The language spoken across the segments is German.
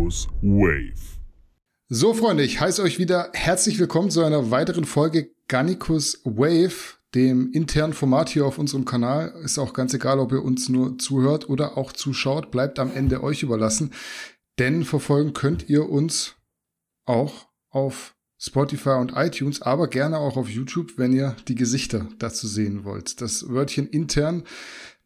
Garnicus Wave. So, Freunde, ich heiße euch wieder herzlich willkommen zu einer weiteren Folge Garnicus Wave, dem internen Format hier auf unserem Kanal. Ist auch ganz egal, ob ihr uns nur zuhört oder auch zuschaut, bleibt am Ende euch überlassen. Denn verfolgen könnt ihr uns auch auf Spotify und iTunes, aber gerne auch auf YouTube, wenn ihr die Gesichter dazu sehen wollt. Das Wörtchen intern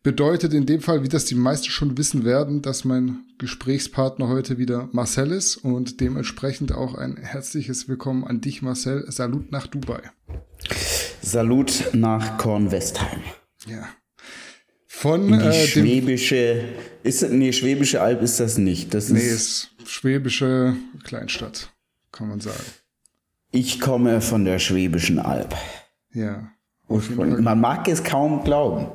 bedeutet in dem Fall, wie das die meisten schon wissen werden, dass mein Gesprächspartner heute wieder Marcel ist und dementsprechend auch ein herzliches Willkommen an dich, Marcel. Salut nach Dubai. Salut nach Kornwestheim. Ja. Von die äh, schwäbische, ist nee, schwäbische Alb ist das nicht. Das nee, ist, ist schwäbische Kleinstadt, kann man sagen. ich komme von der schwäbischen Alb. Ja. Und man mag es kaum glauben.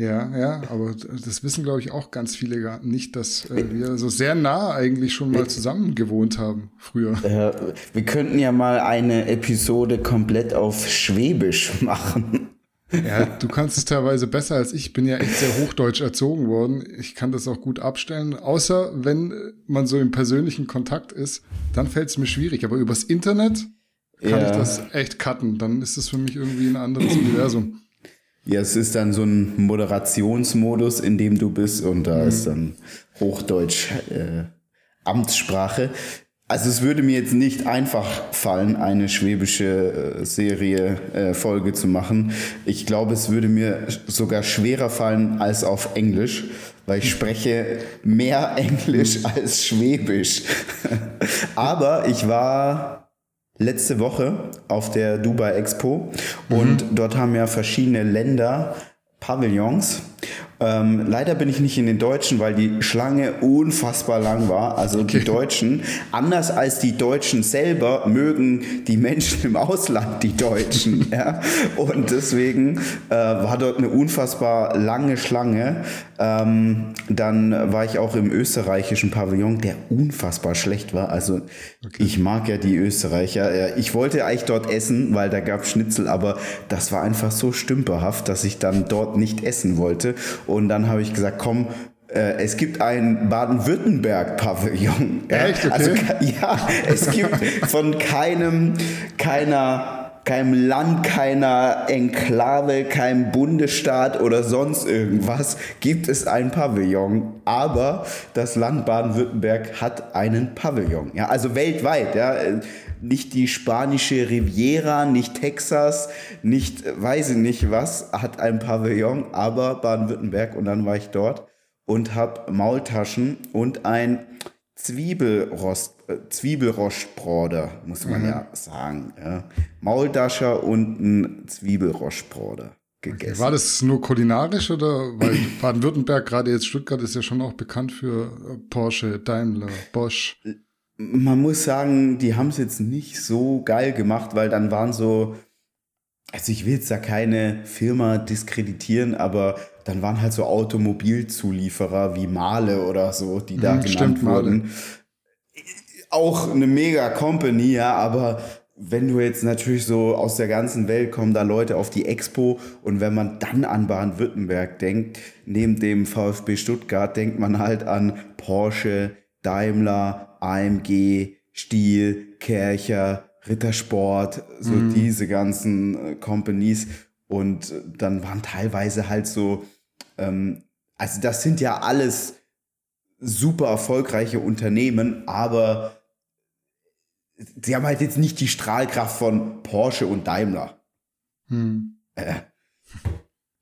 Ja, ja, aber das wissen, glaube ich, auch ganz viele gar nicht, dass äh, wir so sehr nah eigentlich schon mal zusammen gewohnt haben früher. Äh, wir könnten ja mal eine Episode komplett auf Schwäbisch machen. Ja, du kannst es teilweise besser als ich. Ich bin ja echt sehr hochdeutsch erzogen worden. Ich kann das auch gut abstellen. Außer wenn man so im persönlichen Kontakt ist, dann fällt es mir schwierig. Aber übers Internet kann Ja. ich das echt cutten. Dann ist es für mich irgendwie ein anderes Universum. Ja, es ist dann so ein Moderationsmodus, in dem du bist und da ist dann Hochdeutsch äh, Amtssprache. Also es würde mir jetzt nicht einfach fallen, eine schwäbische äh, Serie äh, Folge zu machen. Ich glaube, es würde mir sogar schwerer fallen als auf Englisch, weil ich spreche mehr Englisch als Schwäbisch. Aber ich war letzte Woche auf der Dubai Expo und dort haben ja verschiedene Länder Pavillons. Ähm, leider bin ich nicht in den Deutschen, weil die Schlange unfassbar lang war. Also die Deutschen, anders als die Deutschen selber, mögen die Menschen im Ausland die Deutschen. ja? Und deswegen äh, war dort eine unfassbar lange Schlange. Ähm, dann war ich auch im österreichischen Pavillon, der unfassbar schlecht war. Also ich mag ja die Österreicher. Ich wollte eigentlich dort essen, weil da gab Schnitzel, aber das war einfach so stümperhaft, dass ich dann dort nicht essen wollte. Und dann habe ich gesagt, komm, äh, es gibt ein Baden-Württemberg-Pavillon. Ja, Echt? Okay. Also ja, es gibt von keinem, keiner, keinem Land, keiner Enklave, keinem Bundesstaat oder sonst irgendwas gibt es ein Pavillon. Aber das Land Baden-Württemberg hat einen Pavillon. Ja, also weltweit. Ja, nicht die spanische Riviera, nicht Texas, nicht weiß ich nicht was, hat ein Pavillon, aber Baden-Württemberg. Und dann war ich dort und habe Maultaschen und ein Zwiebelrost, äh, Zwiebelrostbroder, muss man ja sagen. Ja. Maultascher und ein Zwiebelrostbroder gegessen. War das nur kulinarisch oder? Weil Baden-Württemberg, gerade jetzt Stuttgart, ist ja schon auch bekannt für äh, Porsche, Daimler, Bosch. man muss sagen, die haben es jetzt nicht so geil gemacht, weil dann waren so, also ich will jetzt da keine Firma diskreditieren, aber dann waren halt so Automobilzulieferer wie Male oder so, die da Mhm, genannt stimmt, Mahle. Auch eine mega Company, ja, aber wenn du jetzt natürlich so aus der ganzen Welt kommen da Leute auf die Expo und wenn man dann an Baden-Württemberg denkt, neben dem VfB Stuttgart, denkt man halt an Porsche, Daimler, AMG, Stiel, Kercher, Rittersport, so diese ganzen äh, Companies. Und äh, dann waren teilweise halt so, ähm, also das sind ja alles super erfolgreiche Unternehmen, aber sie haben halt jetzt nicht die Strahlkraft von Porsche und Daimler. Hm.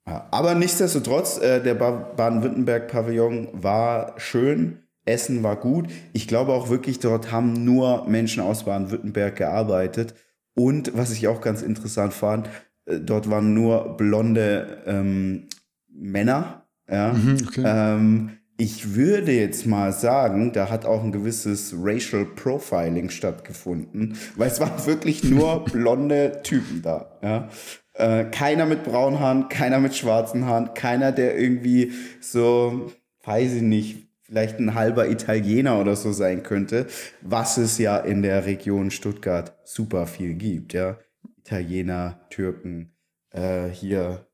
Ja, aber nichtsdestotrotz, äh, der ba Baden-Württemberg-Pavillon war schön, Essen war gut. Ich glaube auch wirklich, dort haben nur Menschen aus Baden-Württemberg gearbeitet. Und was ich auch ganz interessant fand, äh, dort waren nur blonde ähm, Männer. Ja. Mhm, okay. Ähm, ich würde jetzt mal sagen, da hat auch ein gewisses Racial Profiling stattgefunden, weil es waren wirklich nur blonde Typen da. Ja? Äh, keiner mit braunen Haaren, keiner mit schwarzen Haaren, keiner, der irgendwie so, weiß ich nicht, vielleicht ein halber Italiener oder so sein könnte, was es ja in der Region Stuttgart super viel gibt. Ja? Italiener, Türken, äh, hier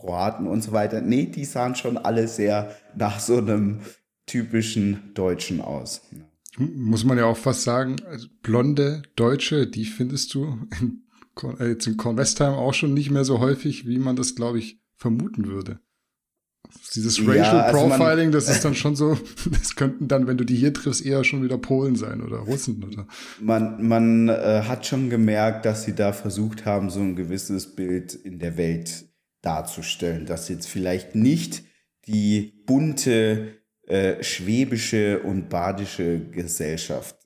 Kroaten und so weiter. Nee, die sahen schon alle sehr nach so einem typischen Deutschen aus. muss man ja auch fast sagen, also blonde Deutsche, die findest du in, äh, jetzt in Cornwestheim auch schon nicht mehr so häufig, wie man das, glaube ich, vermuten würde. Dieses Racial ja, also Profiling, man, das ist dann schon so, das könnten dann, wenn du die hier triffst, eher schon wieder Polen sein oder Russen oder. Man, man äh, hat schon gemerkt, dass sie da versucht haben, so ein gewisses Bild in der Welt darzustellen, dass jetzt vielleicht nicht die bunte äh, schwäbische und badische Gesellschaft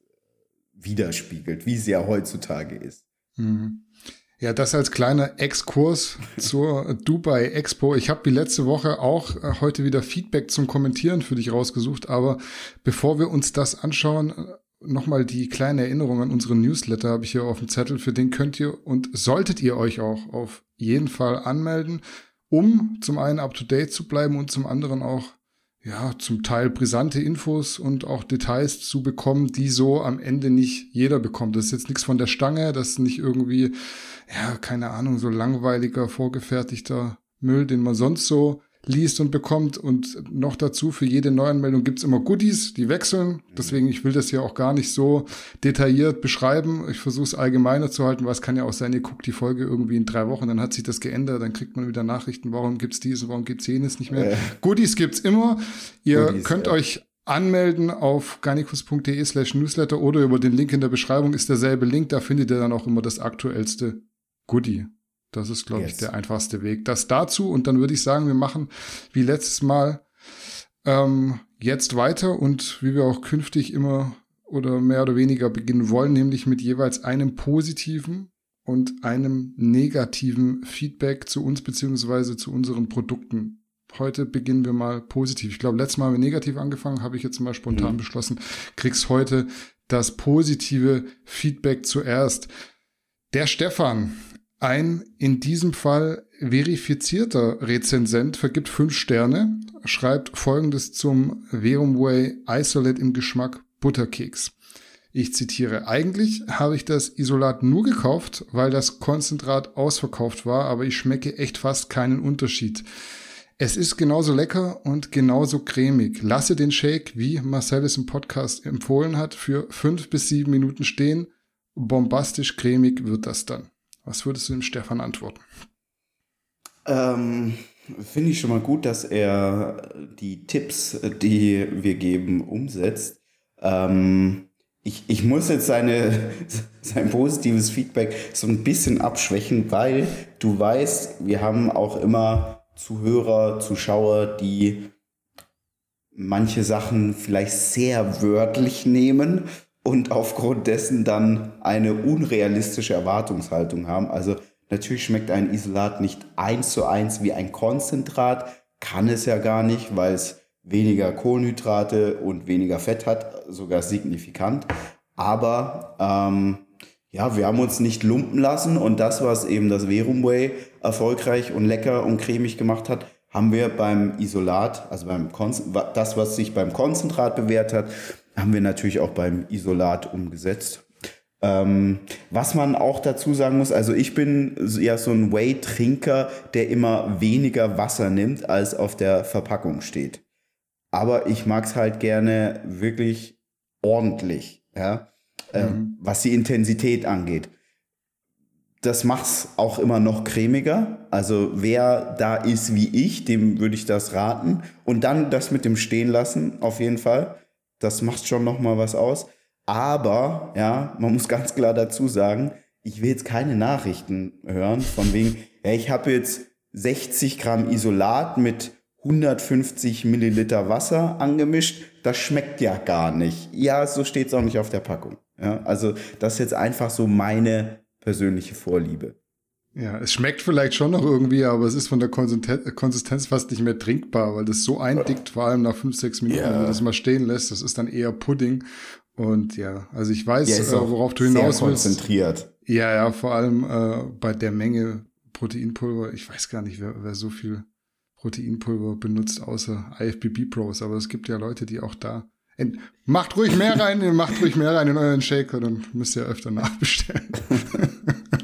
widerspiegelt, wie sie ja heutzutage ist. Mhm. Ja, das als kleiner Exkurs zur Dubai Expo. Ich habe die letzte Woche auch äh, heute wieder Feedback zum Kommentieren für dich rausgesucht, aber bevor wir uns das anschauen, äh, nochmal die kleine Erinnerung an unseren Newsletter habe ich hier auf dem Zettel. Für den könnt ihr und solltet ihr euch auch auf jeden Fall anmelden, um zum einen up to date zu bleiben und zum anderen auch ja, zum Teil brisante Infos und auch Details zu bekommen, die so am Ende nicht jeder bekommt. Das ist jetzt nichts von der Stange, das ist nicht irgendwie, ja, keine Ahnung, so langweiliger, vorgefertigter Müll, den man sonst so liest und bekommt. Und noch dazu, für jede Neuanmeldung gibt's immer Goodies, die wechseln. Deswegen, ich will das hier auch gar nicht so detailliert beschreiben. Ich versuche es allgemeiner zu halten, weil es kann ja auch sein, ihr guckt die Folge irgendwie in drei Wochen, dann hat sich das geändert, dann kriegt man wieder Nachrichten, warum gibt's dies, warum gibt's jenes nicht mehr. Äh. Goodies gibt's immer. Ihr Goodies, könnt ja. euch anmelden auf garnicus.de slash newsletter oder über den Link in der Beschreibung ist derselbe Link, da findet ihr dann auch immer das aktuellste Goodie. Das ist, glaube yes. ich, der einfachste Weg. Das dazu und dann würde ich sagen, wir machen wie letztes Mal ähm, jetzt weiter und wie wir auch künftig immer oder mehr oder weniger beginnen wollen, nämlich mit jeweils einem positiven und einem negativen Feedback zu uns beziehungsweise zu unseren Produkten. Heute beginnen wir mal positiv. Ich glaube, letztes Mal haben wir negativ angefangen, habe ich jetzt mal spontan mhm. beschlossen. Kriegst heute das positive Feedback zuerst. Der Stefan ein in diesem Fall verifizierter Rezensent vergibt fünf Sterne, schreibt folgendes zum Verumway Isolate im Geschmack Butterkeks. Ich zitiere, eigentlich habe ich das Isolat nur gekauft, weil das Konzentrat ausverkauft war, aber ich schmecke echt fast keinen Unterschied. Es ist genauso lecker und genauso cremig. Lasse den Shake, wie Marcel es im Podcast empfohlen hat, für fünf bis sieben Minuten stehen. Bombastisch cremig wird das dann. Was würdest du dem Stefan antworten? Ähm, Finde ich schon mal gut, dass er die Tipps, die wir geben, umsetzt. Ähm, ich, ich muss jetzt seine, sein positives Feedback so ein bisschen abschwächen, weil du weißt, wir haben auch immer Zuhörer, Zuschauer, die manche Sachen vielleicht sehr wörtlich nehmen und aufgrund dessen dann eine unrealistische Erwartungshaltung haben. Also natürlich schmeckt ein Isolat nicht eins zu eins wie ein Konzentrat, kann es ja gar nicht, weil es weniger Kohlenhydrate und weniger Fett hat, sogar signifikant. Aber ähm, ja, wir haben uns nicht lumpen lassen und das, was eben das Verumway erfolgreich und lecker und cremig gemacht hat, haben wir beim Isolat, also beim Kon das, was sich beim Konzentrat bewährt hat, haben wir natürlich auch beim Isolat umgesetzt. Ähm, was man auch dazu sagen muss, also ich bin ja so ein Whey-Trinker, der immer weniger Wasser nimmt, als auf der Verpackung steht. Aber ich mag es halt gerne wirklich ordentlich, ja, ähm, mhm. was die Intensität angeht. Das macht es auch immer noch cremiger. Also wer da ist wie ich, dem würde ich das raten. Und dann das mit dem Stehen lassen, auf jeden Fall. Das macht schon noch mal was aus. Aber, ja, man muss ganz klar dazu sagen, ich will jetzt keine Nachrichten hören von wegen, ja, ich habe jetzt 60 Gramm Isolat mit 150 Milliliter Wasser angemischt. Das schmeckt ja gar nicht. Ja, so steht es auch nicht auf der Packung. Ja, also das ist jetzt einfach so meine persönliche Vorliebe. Ja, es schmeckt vielleicht schon noch irgendwie, aber es ist von der Konsistenz fast nicht mehr trinkbar, weil das so eindickt, vor allem nach fünf, sechs Minuten, ja. wenn man das mal stehen lässt. Das ist dann eher Pudding. Und ja, also ich weiß, ja, äh, worauf du hinaus sehr willst. konzentriert. Ja, ja, vor allem äh, bei der Menge Proteinpulver. Ich weiß gar nicht, wer, wer so viel Proteinpulver benutzt, außer IFBB-Pros. Aber es gibt ja Leute, die auch da Macht ruhig mehr rein, macht ruhig mehr rein in euren Shaker, dann müsst ihr öfter nachbestellen.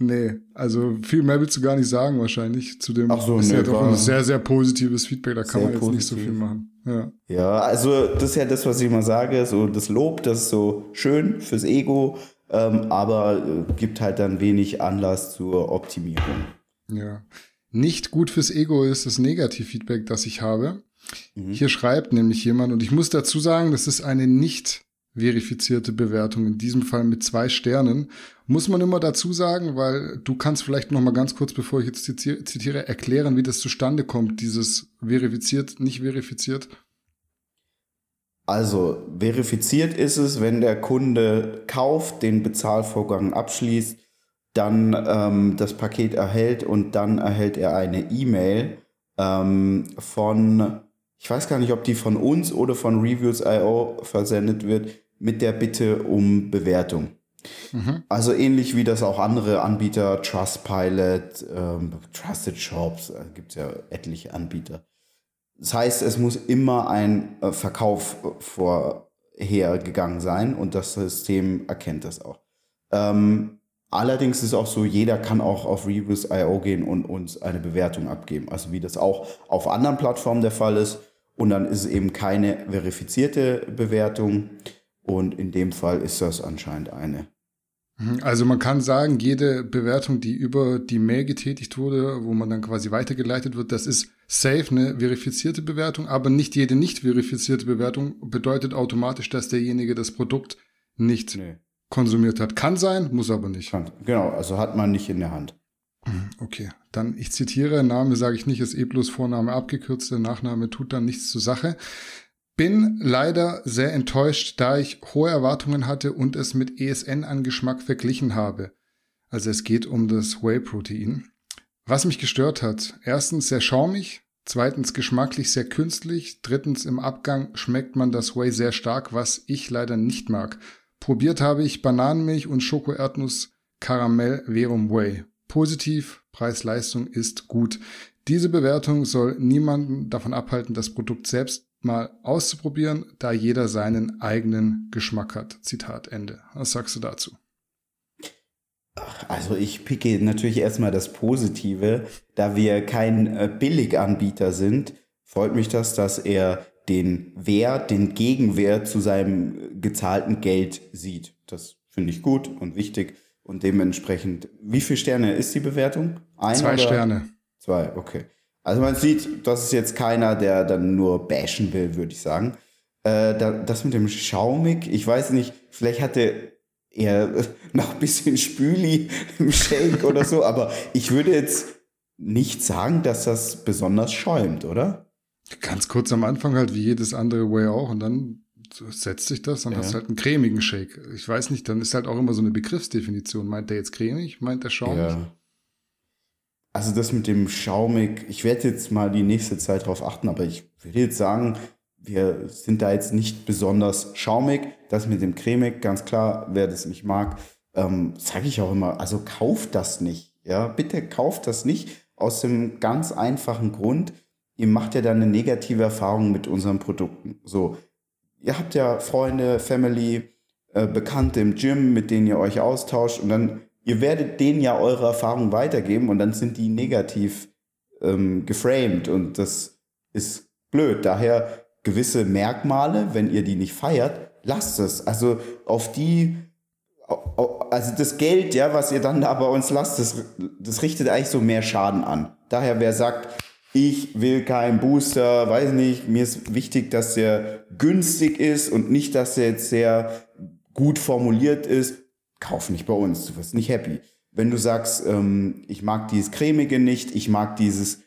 Nee, also viel mehr willst du gar nicht sagen wahrscheinlich. Zu dem Ach so, ist nee, ja doch ein sehr, sehr positives Feedback, da kann man jetzt sehr nicht so viel positiv. machen. Ja. Ja, also das ist ja das, was ich immer sage, so das Lob, das ist so schön fürs Ego, ähm, aber äh, gibt halt dann wenig Anlass zur Optimierung. Ja. Nicht gut fürs Ego ist das Negativfeedback, das ich habe. Mhm. Hier schreibt nämlich jemand, und ich muss dazu sagen, das ist eine nicht verifizierte Bewertung, in diesem Fall mit zwei Sternen. Muss man immer dazu sagen, weil du kannst vielleicht noch mal ganz kurz, bevor ich jetzt zitiere, erklären, wie das zustande kommt, dieses verifiziert, nicht verifiziert. Also verifiziert ist es, wenn der Kunde kauft, den Bezahlvorgang abschließt, dann ähm, das Paket erhält und dann erhält er eine E-Mail ähm, von, ich weiß gar nicht, ob die von uns oder von Reviews.io versendet wird, mit der Bitte um Bewertung. Mhm. Also ähnlich wie das auch andere Anbieter, Trustpilot, ähm, Trusted Shops, äh, gibt es ja etliche Anbieter. Das heißt, es muss immer ein äh, Verkauf äh, vorhergegangen sein und das System erkennt das auch. Ähm, allerdings ist es auch so, jeder kann auch auf Reviews.io gehen und uns eine Bewertung abgeben. Also wie das auch auf anderen Plattformen der Fall ist. Und dann ist es eben keine verifizierte Bewertung. Und in dem Fall ist das anscheinend eine. Mhm. Also man kann sagen, jede Bewertung, die über die Mail getätigt wurde, wo man dann quasi weitergeleitet wird, das ist safe eine verifizierte Bewertung, aber nicht jede nicht verifizierte Bewertung bedeutet automatisch, dass derjenige das Produkt nicht Nee. konsumiert hat. Kann sein, muss aber nicht. Genau, also hat man nicht in der Hand. Mhm, Okay, dann ich zitiere, Name sage ich nicht, ist eh bloß Vorname abgekürzt, der Nachname tut dann nichts zur Sache. Bin leider sehr enttäuscht, da ich hohe Erwartungen hatte und es mit ESN an Geschmack verglichen habe. Also es geht um das Whey-Protein. Was mich gestört hat, erstens sehr schaumig, zweitens geschmacklich sehr künstlich, drittens im Abgang schmeckt man das Whey sehr stark, was ich leider nicht mag. Probiert habe ich Bananenmilch und Schoko-Erdnuss Karamell Verum Whey. Positiv, Preis-Leistung ist gut. Diese Bewertung soll niemanden davon abhalten, das Produkt selbst mal auszuprobieren, da jeder seinen eigenen Geschmack hat. Zitat Ende. Was sagst du dazu? Also ich picke natürlich erstmal das Positive, da wir kein äh, Billiganbieter sind, freut mich das, dass er den Wert, den Gegenwert zu seinem gezahlten Geld sieht. Das finde ich gut und wichtig und dementsprechend, wie viele Sterne ist die Bewertung? Ein Zwei oder? Sterne. Zwei, okay. Also man sieht, das ist jetzt keiner, der dann nur bashen will, würde ich sagen. Äh, da, das mit dem Schaumig, ich weiß nicht, vielleicht hatte er noch ein bisschen Spüli im Shake oder so, aber ich würde jetzt nicht sagen, dass das besonders schäumt, oder? Ganz kurz am Anfang halt wie jedes andere Whey auch und dann setzt sich das, dann Ja. hast du halt einen cremigen Shake. Ich weiß nicht, dann ist halt auch immer so eine Begriffsdefinition. Meint der jetzt cremig? Meint der schaumig? Ja. Also das mit dem Schaumig, ich werde jetzt mal die nächste Zeit drauf achten, aber ich würde jetzt sagen, wir sind da jetzt nicht besonders schaumig. Das mit dem cremig, ganz klar, wer das nicht mag, ähm, sage ich auch immer, also kauft das nicht. Ja, bitte kauft das nicht aus dem ganz einfachen Grund, ihr macht ja dann eine negative Erfahrung mit unseren Produkten. So, ihr habt ja Freunde, Family, äh, Bekannte im Gym, mit denen ihr euch austauscht und dann, ihr werdet denen ja eure Erfahrungen weitergeben und dann sind die negativ ähm, geframed und das ist blöd. Daher gewisse Merkmale, wenn ihr die nicht feiert, lasst es. Also auf die, also das Geld, ja, was ihr dann da bei uns lasst, das, das richtet eigentlich so mehr Schaden an. Daher, wer sagt, ich will keinen Booster, weiß nicht, mir ist wichtig, dass der günstig ist und nicht, dass er jetzt sehr gut formuliert ist, kauf nicht bei uns, du wirst nicht happy. Wenn du sagst, ähm, ich mag dieses cremige nicht, ich mag dieses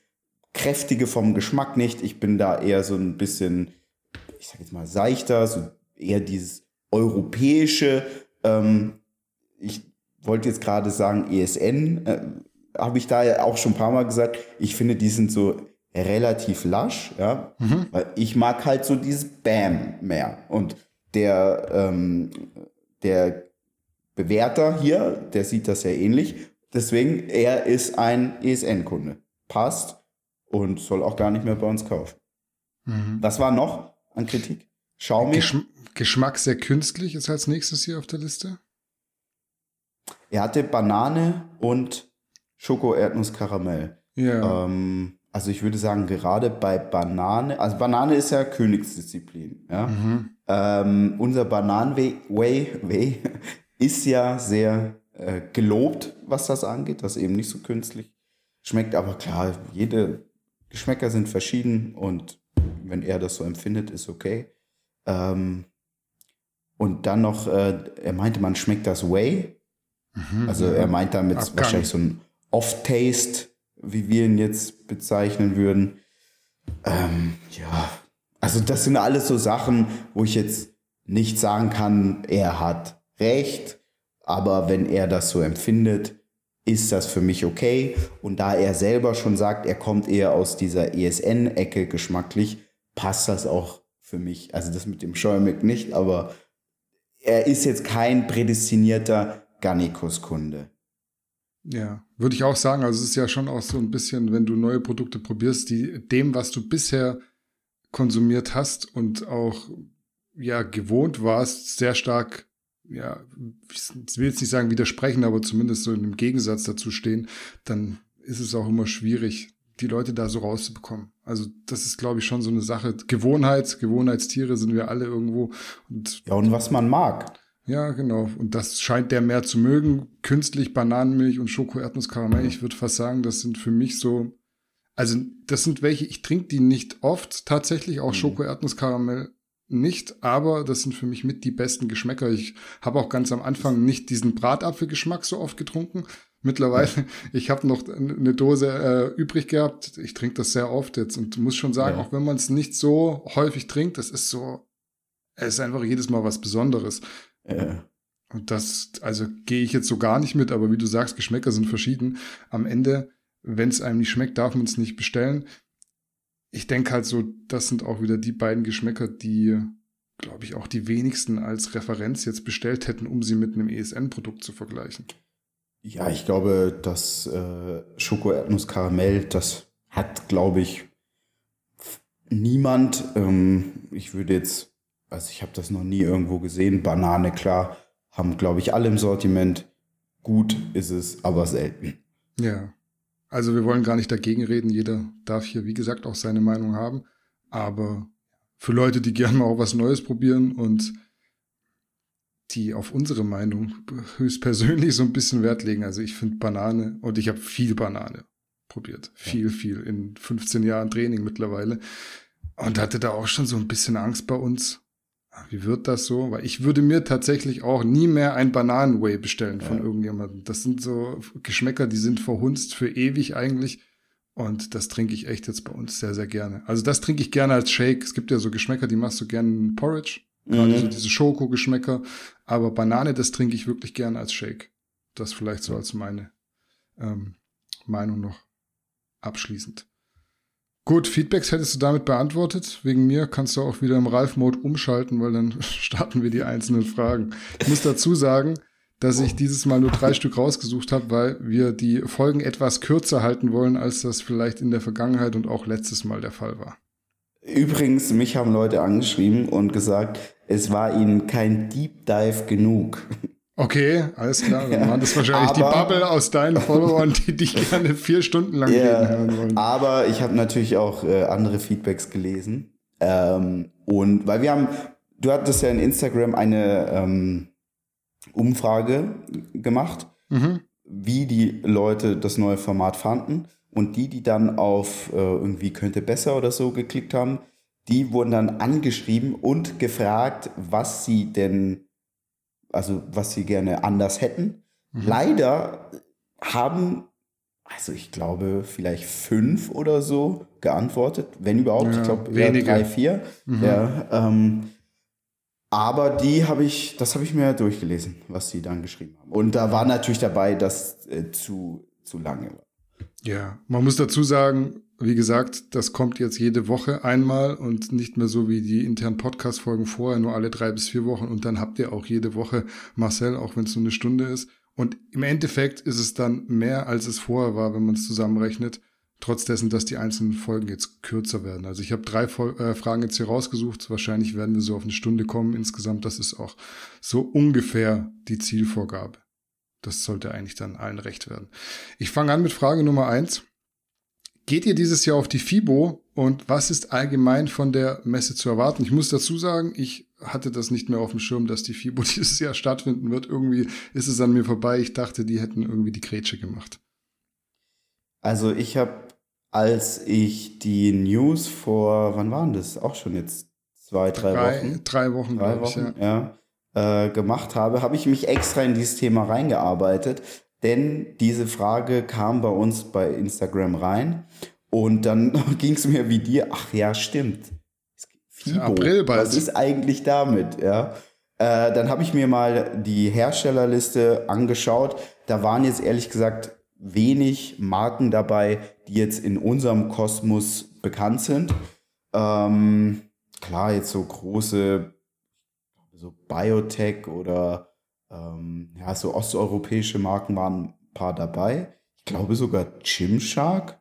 kräftige vom Geschmack nicht, ich bin da eher so ein bisschen, ich sag jetzt mal seichter, so eher dieses europäische, ähm, ich wollte jetzt gerade sagen ESN, äh, habe ich da ja auch schon ein paar Mal gesagt, ich finde, die sind so relativ lasch, ja, Mhm. ich mag halt so dieses Bam mehr und der, ähm, der Bewerter hier, der sieht das ja ähnlich, deswegen, er ist ein ESN-Kunde, passt und soll auch gar nicht mehr bei uns kaufen. Mhm. Was war noch an Kritik? Schaumig? Geschm Geschmack sehr künstlich ist als nächstes hier auf der Liste. Er hatte Banane und Schoko, Erdnuss, Karamell. Ja. Ähm, also ich würde sagen, gerade bei Banane, also Banane ist ja Königsdisziplin. Ja? Mhm. Ähm, unser Bananenway Way, Way ist ja sehr äh, gelobt, was das angeht, was eben nicht so künstlich schmeckt. Aber klar, jede Geschmäcker sind verschieden und wenn er das so empfindet, ist okay. Ähm, und dann noch, äh, er meinte, man schmeckt das Way. Mhm. Also er meint damit Abgang. wahrscheinlich so ein Off-Taste, wie wir ihn jetzt bezeichnen würden. Ähm, ja, also das sind alles so Sachen, wo ich jetzt nicht sagen kann, er hat recht, aber wenn er das so empfindet, ist das für mich okay. Und da er selber schon sagt, er kommt eher aus dieser ESN-Ecke geschmacklich, passt das auch für mich. Also das mit dem Schäumig nicht, aber er ist jetzt kein prädestinierter Garnikus-Kunde. Ja, würde ich auch sagen. Also es ist ja schon auch so ein bisschen, wenn du neue Produkte probierst, die dem, was du bisher konsumiert hast und auch ja gewohnt warst, sehr stark, ja, ich will jetzt nicht sagen widersprechen, aber zumindest so in einem Gegensatz dazu stehen, dann ist es auch immer schwierig, die Leute da so rauszubekommen. Also das ist, glaube ich, schon so eine Sache. Gewohnheit, Gewohnheitstiere sind wir alle irgendwo. Und Ja, und was man mag. Ja, genau. Und das scheint der mehr zu mögen. Künstlich Bananenmilch und Schoko, Erdnuss, Karamell. Ich würde fast sagen, das sind für mich so. Also, das sind welche, ich trinke die nicht oft tatsächlich, auch Mhm. Schoko, Erdnuss, Karamell nicht, aber das sind für mich mit die besten Geschmäcker. Ich habe auch ganz am Anfang nicht diesen Bratapfelgeschmack so oft getrunken. Mittlerweile, ich habe noch eine Dose äh, übrig gehabt. Ich trinke das sehr oft jetzt und muss schon sagen, Ja. auch wenn man es nicht so häufig trinkt, das ist so, es ist einfach jedes Mal was Besonderes. Äh, Und das, also gehe ich jetzt so gar nicht mit, aber wie du sagst, Geschmäcker sind verschieden. Am Ende, wenn es einem nicht schmeckt, darf man es nicht bestellen. Ich denke halt so, das sind auch wieder die beiden Geschmäcker, die, glaube ich, auch die wenigsten als Referenz jetzt bestellt hätten, um sie mit einem ESN-Produkt zu vergleichen. ja, ich glaube, das äh, Schoko, Erdnuss, Karamell, das hat, glaube ich, niemand. Ähm, ich würde jetzt, also ich habe das noch nie irgendwo gesehen. Banane, klar, haben, glaube ich, alle im Sortiment. Gut ist es, aber selten. Ja. Also wir wollen gar nicht dagegen reden. Jeder darf hier, wie gesagt, auch seine Meinung haben. Aber für Leute, die gerne mal auch was Neues probieren und die auf unsere Meinung höchstpersönlich so ein bisschen Wert legen. Also ich finde Banane und ich habe viel Banane probiert. Viel, viel in 15 Jahren Training mittlerweile. Und hatte da auch schon so ein bisschen Angst bei uns. Wie wird das so? Weil ich würde mir tatsächlich auch nie mehr ein Bananenway bestellen von Ja. irgendjemandem. Das sind so Geschmäcker, die sind verhunzt für ewig eigentlich. Und das trinke ich echt jetzt bei uns sehr, sehr gerne. Also das trinke ich gerne als Shake. Es gibt ja so Geschmäcker, die machst du gerne in Porridge. Gerade so diese Schoko-Geschmäcker. Aber Banane, das trinke ich wirklich gerne als Shake. Das vielleicht so als meine ähm, Meinung noch abschließend. Gut, Feedbacks hättest du damit beantwortet. Wegen mir kannst du auch wieder im Ralf-Mode umschalten, weil dann starten wir die einzelnen Fragen. Ich muss dazu sagen, dass ich dieses Mal nur drei Stück rausgesucht habe, weil wir die Folgen etwas kürzer halten wollen, als das vielleicht in der Vergangenheit und auch letztes Mal der Fall war. Übrigens, mich haben Leute angeschrieben und gesagt, es war ihnen kein Deep Dive genug. Okay, alles klar. Dann waren das wahrscheinlich die Aber- Bubble aus deinen Followern, die dich gerne vier Stunden lang reden hören wollen. Aber ich habe natürlich auch äh, andere Feedbacks gelesen. Ähm, und weil wir haben, du hattest ja in Instagram eine ähm, Umfrage gemacht, Mhm. wie die Leute das neue Format fanden. Und die, die dann auf äh, irgendwie könnte besser oder so geklickt haben, die wurden dann angeschrieben und gefragt, was sie denn, also was sie gerne anders hätten. Mhm. Leider haben, also ich glaube, vielleicht fünf oder so geantwortet, wenn überhaupt. Ja, ich glaube, drei, vier. Mhm. Ja, ähm, aber die habe ich, das habe ich mir durchgelesen, was sie dann geschrieben haben. Und da war natürlich dabei, dass äh, zu, zu lange war. Ja, man muss dazu sagen, wie gesagt, das kommt jetzt jede Woche einmal und nicht mehr so wie die internen Podcast-Folgen vorher, nur alle drei bis vier Wochen. Und dann habt ihr auch jede Woche Marcel, auch wenn es nur eine Stunde ist. Und im Endeffekt ist es dann mehr, als es vorher war, wenn man es zusammenrechnet. Trotz dessen, dass die einzelnen Folgen jetzt kürzer werden. Also ich habe drei Fol äh, Fragen jetzt hier rausgesucht. Wahrscheinlich werden wir so auf eine Stunde kommen insgesamt. Das ist auch so ungefähr die Zielvorgabe. Das sollte eigentlich dann allen recht werden. Ich fange an mit Frage Nummer eins. Geht ihr dieses Jahr auf die FIBO und was ist allgemein von der Messe zu erwarten? Ich muss dazu sagen, ich hatte das nicht mehr auf dem Schirm, dass die FIBO dieses Jahr stattfinden wird. Irgendwie ist es an mir vorbei. Ich dachte, die hätten irgendwie die Grätsche gemacht. Also ich habe, als ich die News vor, wann waren das? Auch schon jetzt zwei, drei, drei Wochen. Drei Wochen, drei Wochen, ich, ja. ja äh, gemacht habe, habe ich mich extra in dieses Thema reingearbeitet, denn diese Frage kam bei uns bei Instagram rein und dann ging es mir wie dir, ach ja, stimmt. FIBO, April bald. Was ist eigentlich damit? Ja. Äh, dann habe ich mir mal die Herstellerliste angeschaut. Da waren jetzt ehrlich gesagt wenig Marken dabei, die jetzt in unserem Kosmos bekannt sind. Ähm, klar, jetzt so große, so Biotech oder ähm, ja, so osteuropäische Marken waren ein paar dabei. Ich glaube sogar Gymshark.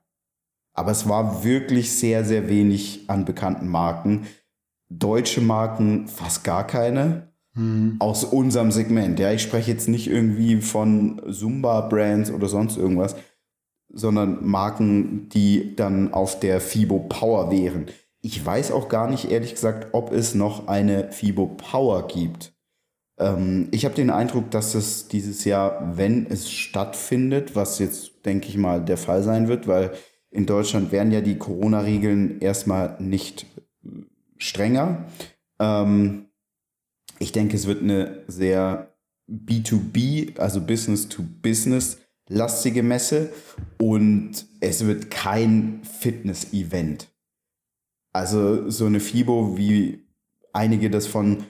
Aber es war wirklich sehr, sehr wenig an bekannten Marken. Deutsche Marken fast gar keine. Mhm. Aus unserem Segment. Ja, ich spreche jetzt nicht irgendwie von Zumba-Brands oder sonst irgendwas, sondern Marken, die dann auf der FIBO Power wären. Ich weiß auch gar nicht, ehrlich gesagt, ob es noch eine FIBO Power gibt. Ähm, ich habe den Eindruck, dass es dieses Jahr, wenn es stattfindet, was jetzt, denke ich mal, der Fall sein wird, weil in Deutschland werden ja die Corona-Regeln erstmal nicht strenger. Ähm, ich denke, es wird eine sehr B2B, also Business to Business lastige Messe und es wird kein Fitness-Event. Also so eine FIBO, wie einige das von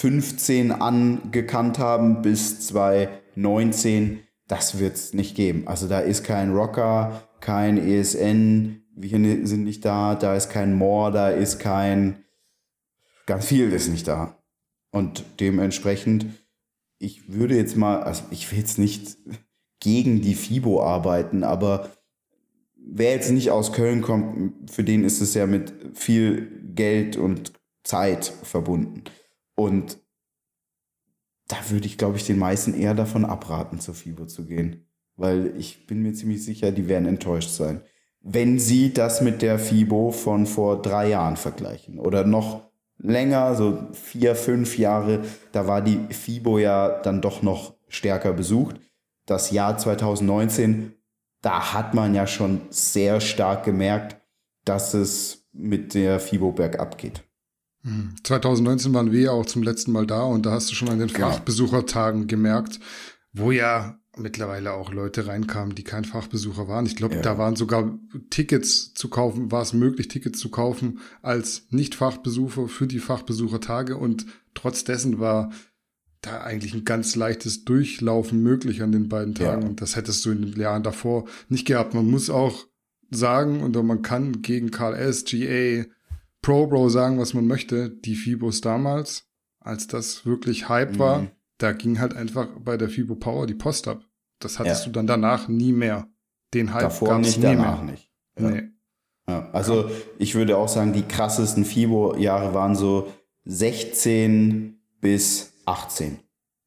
2015 angekannt haben bis 2019, das wird es nicht geben. Also da ist kein Rocker, kein ESN, wir sind nicht da, da ist kein More, da ist kein ganz viel ist nicht da. Und dementsprechend, ich würde jetzt mal, also ich will jetzt nicht gegen die FIBO arbeiten, aber wer jetzt nicht aus Köln kommt, für den ist es ja mit viel Geld und Zeit verbunden. Und da würde ich, glaube ich, den meisten eher davon abraten, zur FIBO zu gehen. Weil ich bin mir ziemlich sicher, die werden enttäuscht sein. Wenn sie das mit der FIBO von vor drei Jahren vergleichen oder noch länger, so vier, fünf Jahre, da war die FIBO ja dann doch noch stärker besucht. Das Jahr 2019, da hat man ja schon sehr stark gemerkt, dass es mit der FIBO bergab geht. 2019 hm. waren wir ja auch zum letzten Mal da und da hast du schon an den genau. Fachbesuchertagen gemerkt, wo ja mittlerweile auch Leute reinkamen, die kein Fachbesucher waren. Ich glaube, ja. da waren sogar Tickets zu kaufen, war es möglich, Tickets zu kaufen als Nicht-Fachbesucher für die Fachbesuchertage und trotz dessen war da eigentlich ein ganz leichtes Durchlaufen möglich an den beiden Tagen. Ja. Und das hättest du in den Jahren davor nicht gehabt. Man muss auch sagen, und man kann gegen KLS, GA, ProBro sagen, was man möchte. Die Fibos damals, als das wirklich Hype mhm. war, da ging halt einfach bei der Fibo Power die Post ab. Das hattest ja. du dann danach nie mehr. Den Hype Davor nicht, nie danach mehr. nicht. Ja. Nee. Ja, also ich würde auch sagen, die krassesten Fibo-Jahre waren so 16 bis 18.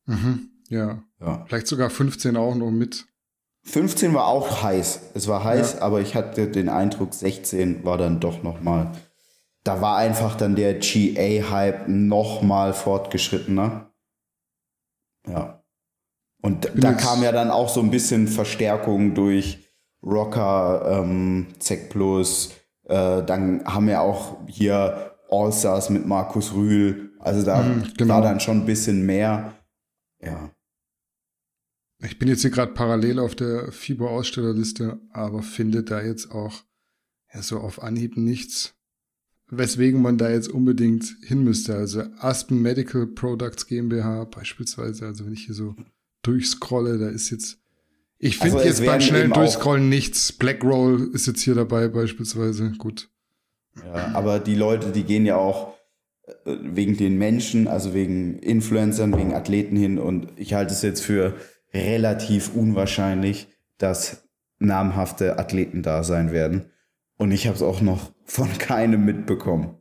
Mhm, ja. Vielleicht sogar 15 auch noch mit. 15 war auch heiß. Es war heiß, aber ich hatte den Eindruck, 16 war dann doch noch mal. Da war einfach dann der GA-Hype noch mal fortgeschrittener. Ja. Und da kam ja dann auch so ein bisschen Verstärkung durch Rocker, ähm, Zek Plus. Äh, dann haben wir auch hier All-Stars mit Markus Rühl. Also da mhm, genau. war dann schon ein bisschen mehr. Ja. Ich bin jetzt hier gerade parallel auf der FIBO-Ausstellerliste, aber finde da jetzt auch ja, so auf Anhieb nichts, weswegen man da jetzt unbedingt hin müsste. Also Aspen Medical Products GmbH beispielsweise, also wenn ich hier so durchscrolle, da ist jetzt, ich finde also jetzt beim schnellen Durchscrollen nichts. Blackroll ist jetzt hier dabei beispielsweise, gut. Ja, aber die Leute, die gehen ja auch äh, wegen den Menschen, also wegen Influencern, wegen Athleten hin und ich halte es jetzt für relativ unwahrscheinlich, dass namhafte Athleten da sein werden. Und ich habe es auch noch von keinem mitbekommen.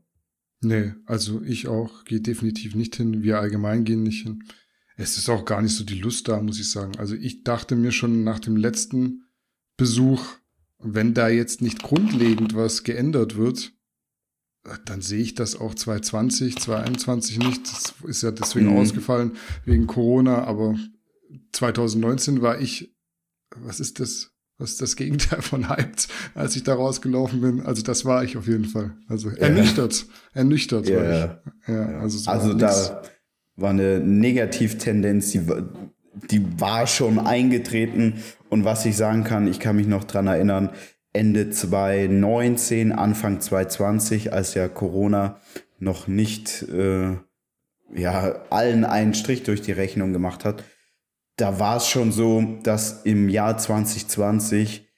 Nee, also ich auch, gehe definitiv nicht hin. Wir allgemein gehen nicht hin. Es ist auch gar nicht so die Lust da, muss ich sagen. Also ich dachte mir schon nach dem letzten Besuch, wenn da jetzt nicht grundlegend was geändert wird, dann sehe ich das auch 2020, 2021 nicht. Das ist ja deswegen mhm. ausgefallen wegen Corona, aber 2019 war ich, was ist das? Was das Gegenteil von hyped, als ich da rausgelaufen bin? Also das war ich auf jeden Fall. Also ernüchtert, ja. ernüchtert ja. war ich. Ja, also, so also da war eine Negativtendenz, die, die war schon eingetreten. Und was ich sagen kann, ich kann mich noch dran erinnern, Ende 2019, Anfang 2020, als ja Corona noch nicht äh, ja, allen einen Strich durch die Rechnung gemacht hat, da war es schon so, dass im Jahr 2020,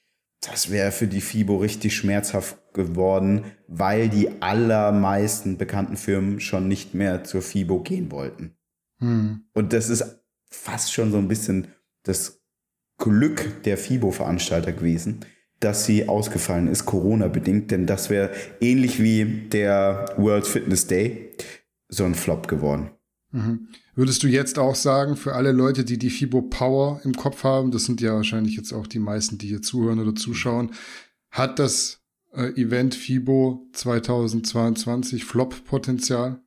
das wäre für die FIBO richtig schmerzhaft geworden, weil die allermeisten bekannten Firmen schon nicht mehr zur FIBO gehen wollten. Hm. Und das ist fast schon so ein bisschen das Glück der FIBO-Veranstalter gewesen, dass sie ausgefallen ist, Corona-bedingt, denn das wäre ähnlich wie der World Fitness Day so ein Flop geworden. Mhm. Würdest du jetzt auch sagen, für alle Leute, die die FIBO Power im Kopf haben, das sind ja wahrscheinlich jetzt auch die meisten, die hier zuhören oder zuschauen, hat das äh, Event FIBO 2022 Flop-Potenzial?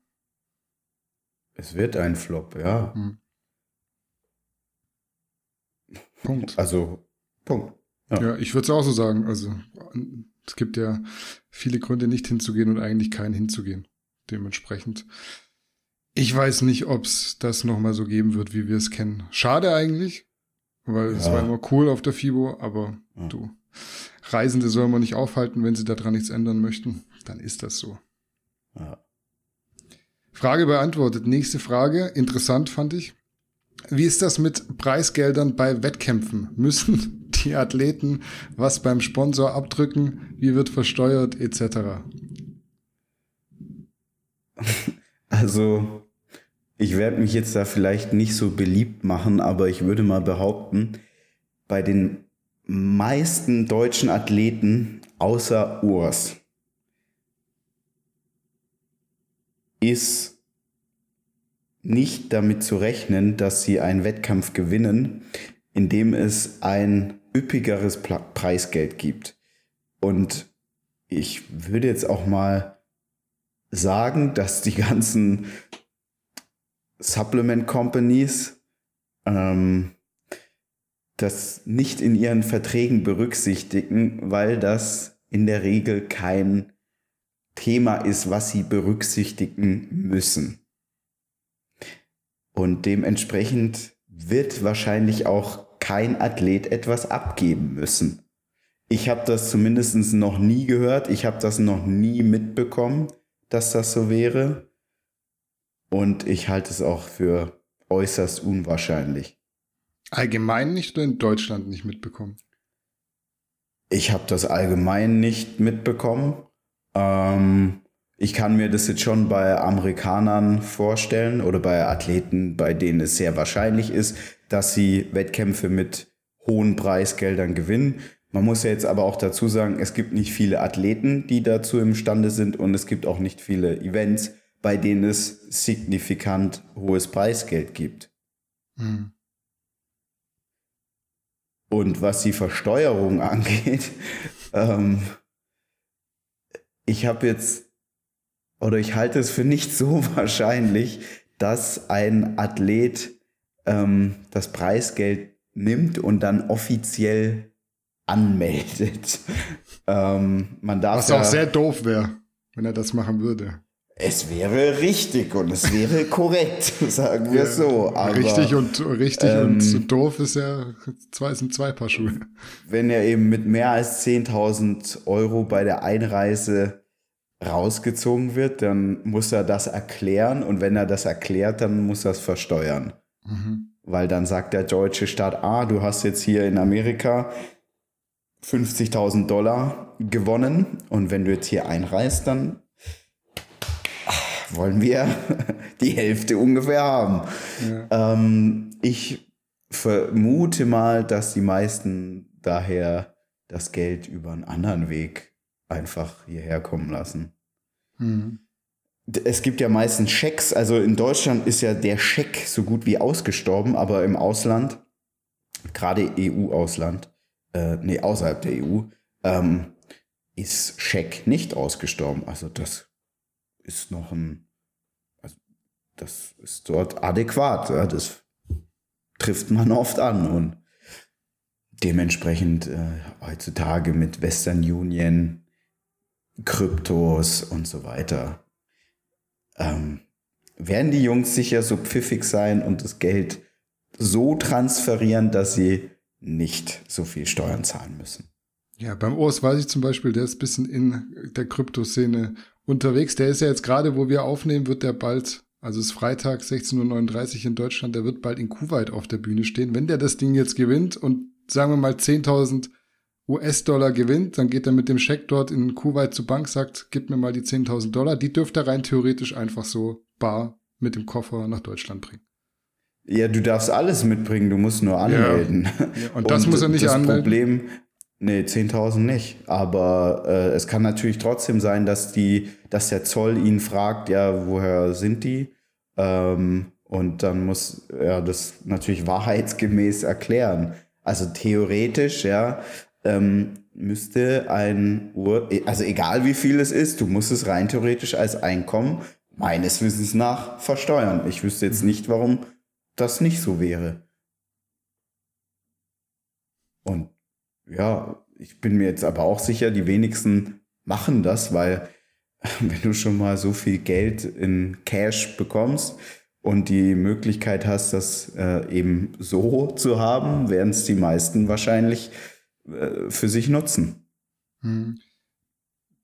Es wird ein Flop, ja. Mhm. Punkt. Also, Punkt. Ja, ja ich würde es auch so sagen. Also es gibt ja viele Gründe, nicht hinzugehen und eigentlich keinen hinzugehen. Dementsprechend. Ich weiß nicht, ob es das nochmal so geben wird, wie wir es kennen. Schade eigentlich, weil es war immer cool auf der FIBO, aber ja. du, Reisende soll man nicht aufhalten, wenn sie daran nichts ändern möchten. Dann ist das so. Ja. Frage beantwortet. Nächste Frage. Interessant fand ich. Wie ist das mit Preisgeldern bei Wettkämpfen? Müssen die Athleten was beim Sponsor abdrücken? Wie wird versteuert etc.? Also, ich werde mich jetzt da vielleicht nicht so beliebt machen, aber ich würde mal behaupten, bei den meisten deutschen Athleten außer Urs ist nicht damit zu rechnen, dass sie einen Wettkampf gewinnen, in dem es ein üppigeres Preisgeld gibt. Und ich würde jetzt auch mal sagen, dass die ganzen Supplement Companies ähm, das nicht in ihren Verträgen berücksichtigen, weil das in der Regel kein Thema ist, was sie berücksichtigen müssen. Und dementsprechend wird wahrscheinlich auch kein Athlet etwas abgeben müssen. Ich habe das zumindest noch nie gehört, ich habe das noch nie mitbekommen, dass das so wäre. Und ich halte es auch für äußerst unwahrscheinlich. Allgemein nicht oder in Deutschland nicht mitbekommen? Ich habe das allgemein nicht mitbekommen. Ähm, ich kann mir das jetzt schon bei Amerikanern vorstellen oder bei Athleten, bei denen es sehr wahrscheinlich ist, dass sie Wettkämpfe mit hohen Preisgeldern gewinnen. Man muss ja jetzt aber auch dazu sagen, es gibt nicht viele Athleten, die dazu imstande sind und es gibt auch nicht viele Events, bei denen es signifikant hohes Preisgeld gibt. Hm. Und was die Versteuerung angeht, ähm, ich habe jetzt oder ich halte es für nicht so wahrscheinlich, dass ein Athlet ähm, das Preisgeld nimmt und dann offiziell anmeldet. ähm, man darf Was ja, auch sehr doof wäre, wenn er das machen würde. Es wäre richtig und es wäre korrekt, sagen wir ja, so. Aber, richtig und richtig ähm, und doof ist ja zwei sind zwei Paar Schuhe. Wenn er eben mit mehr als 10.000 Euro bei der Einreise rausgezogen wird, dann muss er das erklären und wenn er das erklärt, dann muss er es versteuern. Mhm. Weil dann sagt der deutsche Staat, ah, du hast jetzt hier in Amerika 50.000 Dollar gewonnen und wenn du jetzt hier einreist, dann wollen wir die Hälfte ungefähr haben. Ja. Ähm, ich vermute mal, dass die meisten daher das Geld über einen anderen Weg einfach hierher kommen lassen. Mhm. es gibt ja meistens Schecks. Also in Deutschland ist ja der Scheck so gut wie ausgestorben, aber im Ausland, gerade EU-Ausland, äh, nee, außerhalb der EU, ähm, ist Scheck nicht ausgestorben. Also das ist noch ein, also das ist dort adäquat. Ja, das trifft man oft an und dementsprechend äh, heutzutage mit Western Union, Kryptos und so weiter ähm, werden die Jungs sicher so pfiffig sein und das Geld so transferieren, dass sie nicht so viel Steuern zahlen müssen. Ja, beim Urs weiß ich zum Beispiel, der ist ein bisschen in der Kryptoszene unterwegs. Der ist ja jetzt gerade, wo wir aufnehmen, wird der bald, also es ist Freitag 16.39 Uhr in Deutschland, der wird bald in Kuwait auf der Bühne stehen. Wenn der das Ding jetzt gewinnt und sagen wir mal 10.000 US-Dollar gewinnt, dann geht er mit dem Scheck dort in Kuwait zur Bank, sagt, gib mir mal die 10.000 Dollar. Die dürfte er rein theoretisch einfach so bar mit dem Koffer nach Deutschland bringen. Ja, du darfst alles mitbringen, du musst nur anmelden. Ja. Ja, und das und muss er nicht das anmelden. Problem, nee, 10.000 nicht. Aber äh, es kann natürlich trotzdem sein, dass die, dass der Zoll ihn fragt, ja, woher sind die? Ähm, und dann muss er das natürlich wahrheitsgemäß erklären. Also theoretisch, ja, ähm, müsste ein Ur, also egal wie viel es ist, du musst es rein theoretisch als Einkommen meines Wissens nach versteuern. Ich wüsste jetzt nicht, warum das nicht so wäre. Und ja, ich bin mir jetzt aber auch sicher, die wenigsten machen das, weil wenn du schon mal so viel Geld in Cash bekommst und die Möglichkeit hast, das äh, eben so zu haben, werden es die meisten wahrscheinlich äh, für sich nutzen. Hm.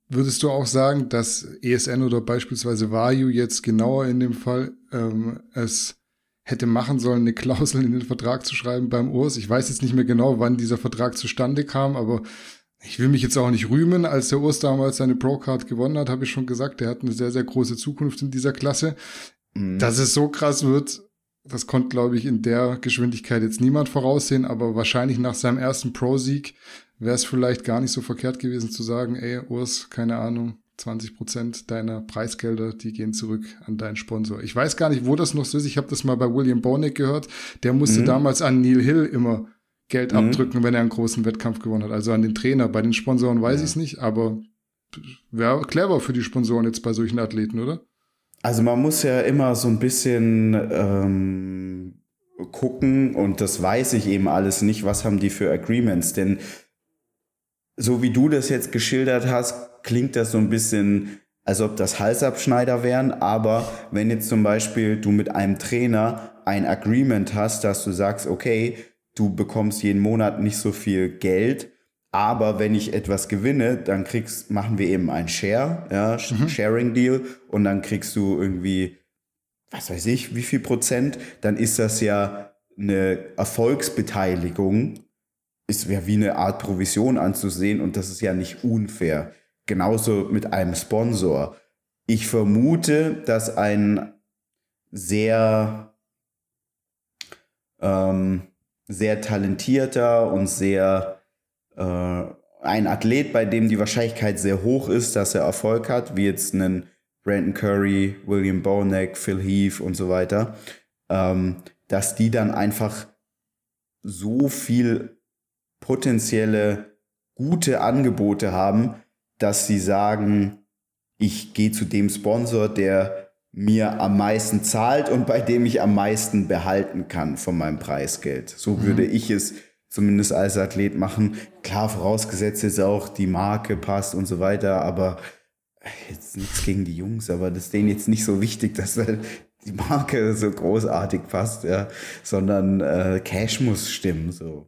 Würdest du auch sagen, dass ESN oder beispielsweise Vayu jetzt genauer in dem Fall ähm, es hätte machen sollen, eine Klausel in den Vertrag zu schreiben beim Urs? Ich weiß jetzt nicht mehr genau, wann dieser Vertrag zustande kam, aber ich will mich jetzt auch nicht rühmen. Als der Urs damals seine Pro-Card gewonnen hat, habe ich schon gesagt, der hat eine sehr, sehr große Zukunft in dieser Klasse. Mhm. Dass es so krass wird, das konnte, glaube ich, in der Geschwindigkeit jetzt niemand voraussehen, aber wahrscheinlich nach seinem ersten Pro-Sieg wäre es vielleicht gar nicht so verkehrt gewesen zu sagen, ey, Urs, keine Ahnung, 20 Prozent deiner Preisgelder, die gehen zurück an deinen Sponsor. Ich weiß gar nicht, wo das noch so ist. Ich habe das mal bei William Bonek gehört. Der musste mhm. damals an Neil Hill immer Geld mhm. abdrücken, wenn er einen großen Wettkampf gewonnen hat. Also an den Trainer. Bei den Sponsoren weiß ja. ich es nicht, aber wäre clever für die Sponsoren jetzt bei solchen Athleten, oder? Also man muss ja immer so ein bisschen ähm, gucken und das weiß ich eben alles nicht, was haben die für Agreements, denn so wie du das jetzt geschildert hast, klingt das so ein bisschen, als ob das Halsabschneider wären, aber wenn jetzt zum Beispiel du mit einem Trainer ein Agreement hast, dass du sagst, okay, du bekommst jeden Monat nicht so viel Geld, aber wenn ich etwas gewinne, dann kriegst, machen wir eben ein Share, ja, mhm. Sharing Deal, und dann kriegst du irgendwie, was weiß ich, wie viel Prozent, dann ist das ja eine Erfolgsbeteiligung, ist ja wie eine Art Provision anzusehen und das ist ja nicht unfair. Genauso mit einem Sponsor. Ich vermute, dass ein sehr, ähm, sehr talentierter und sehr äh, ein Athlet, bei dem die Wahrscheinlichkeit sehr hoch ist, dass er Erfolg hat, wie jetzt einen Brandon Curry, William Bonek, Phil Heath und so weiter, ähm, dass die dann einfach so viel potenzielle gute Angebote haben, dass sie sagen, ich gehe zu dem Sponsor, der mir am meisten zahlt und bei dem ich am meisten behalten kann von meinem Preisgeld. So mhm. würde ich es zumindest als Athlet machen. Klar, vorausgesetzt ist auch, die Marke passt und so weiter, aber jetzt nichts gegen die Jungs, aber das ist denen jetzt nicht so wichtig, dass die Marke so großartig passt, ja, sondern äh, Cash muss stimmen, so.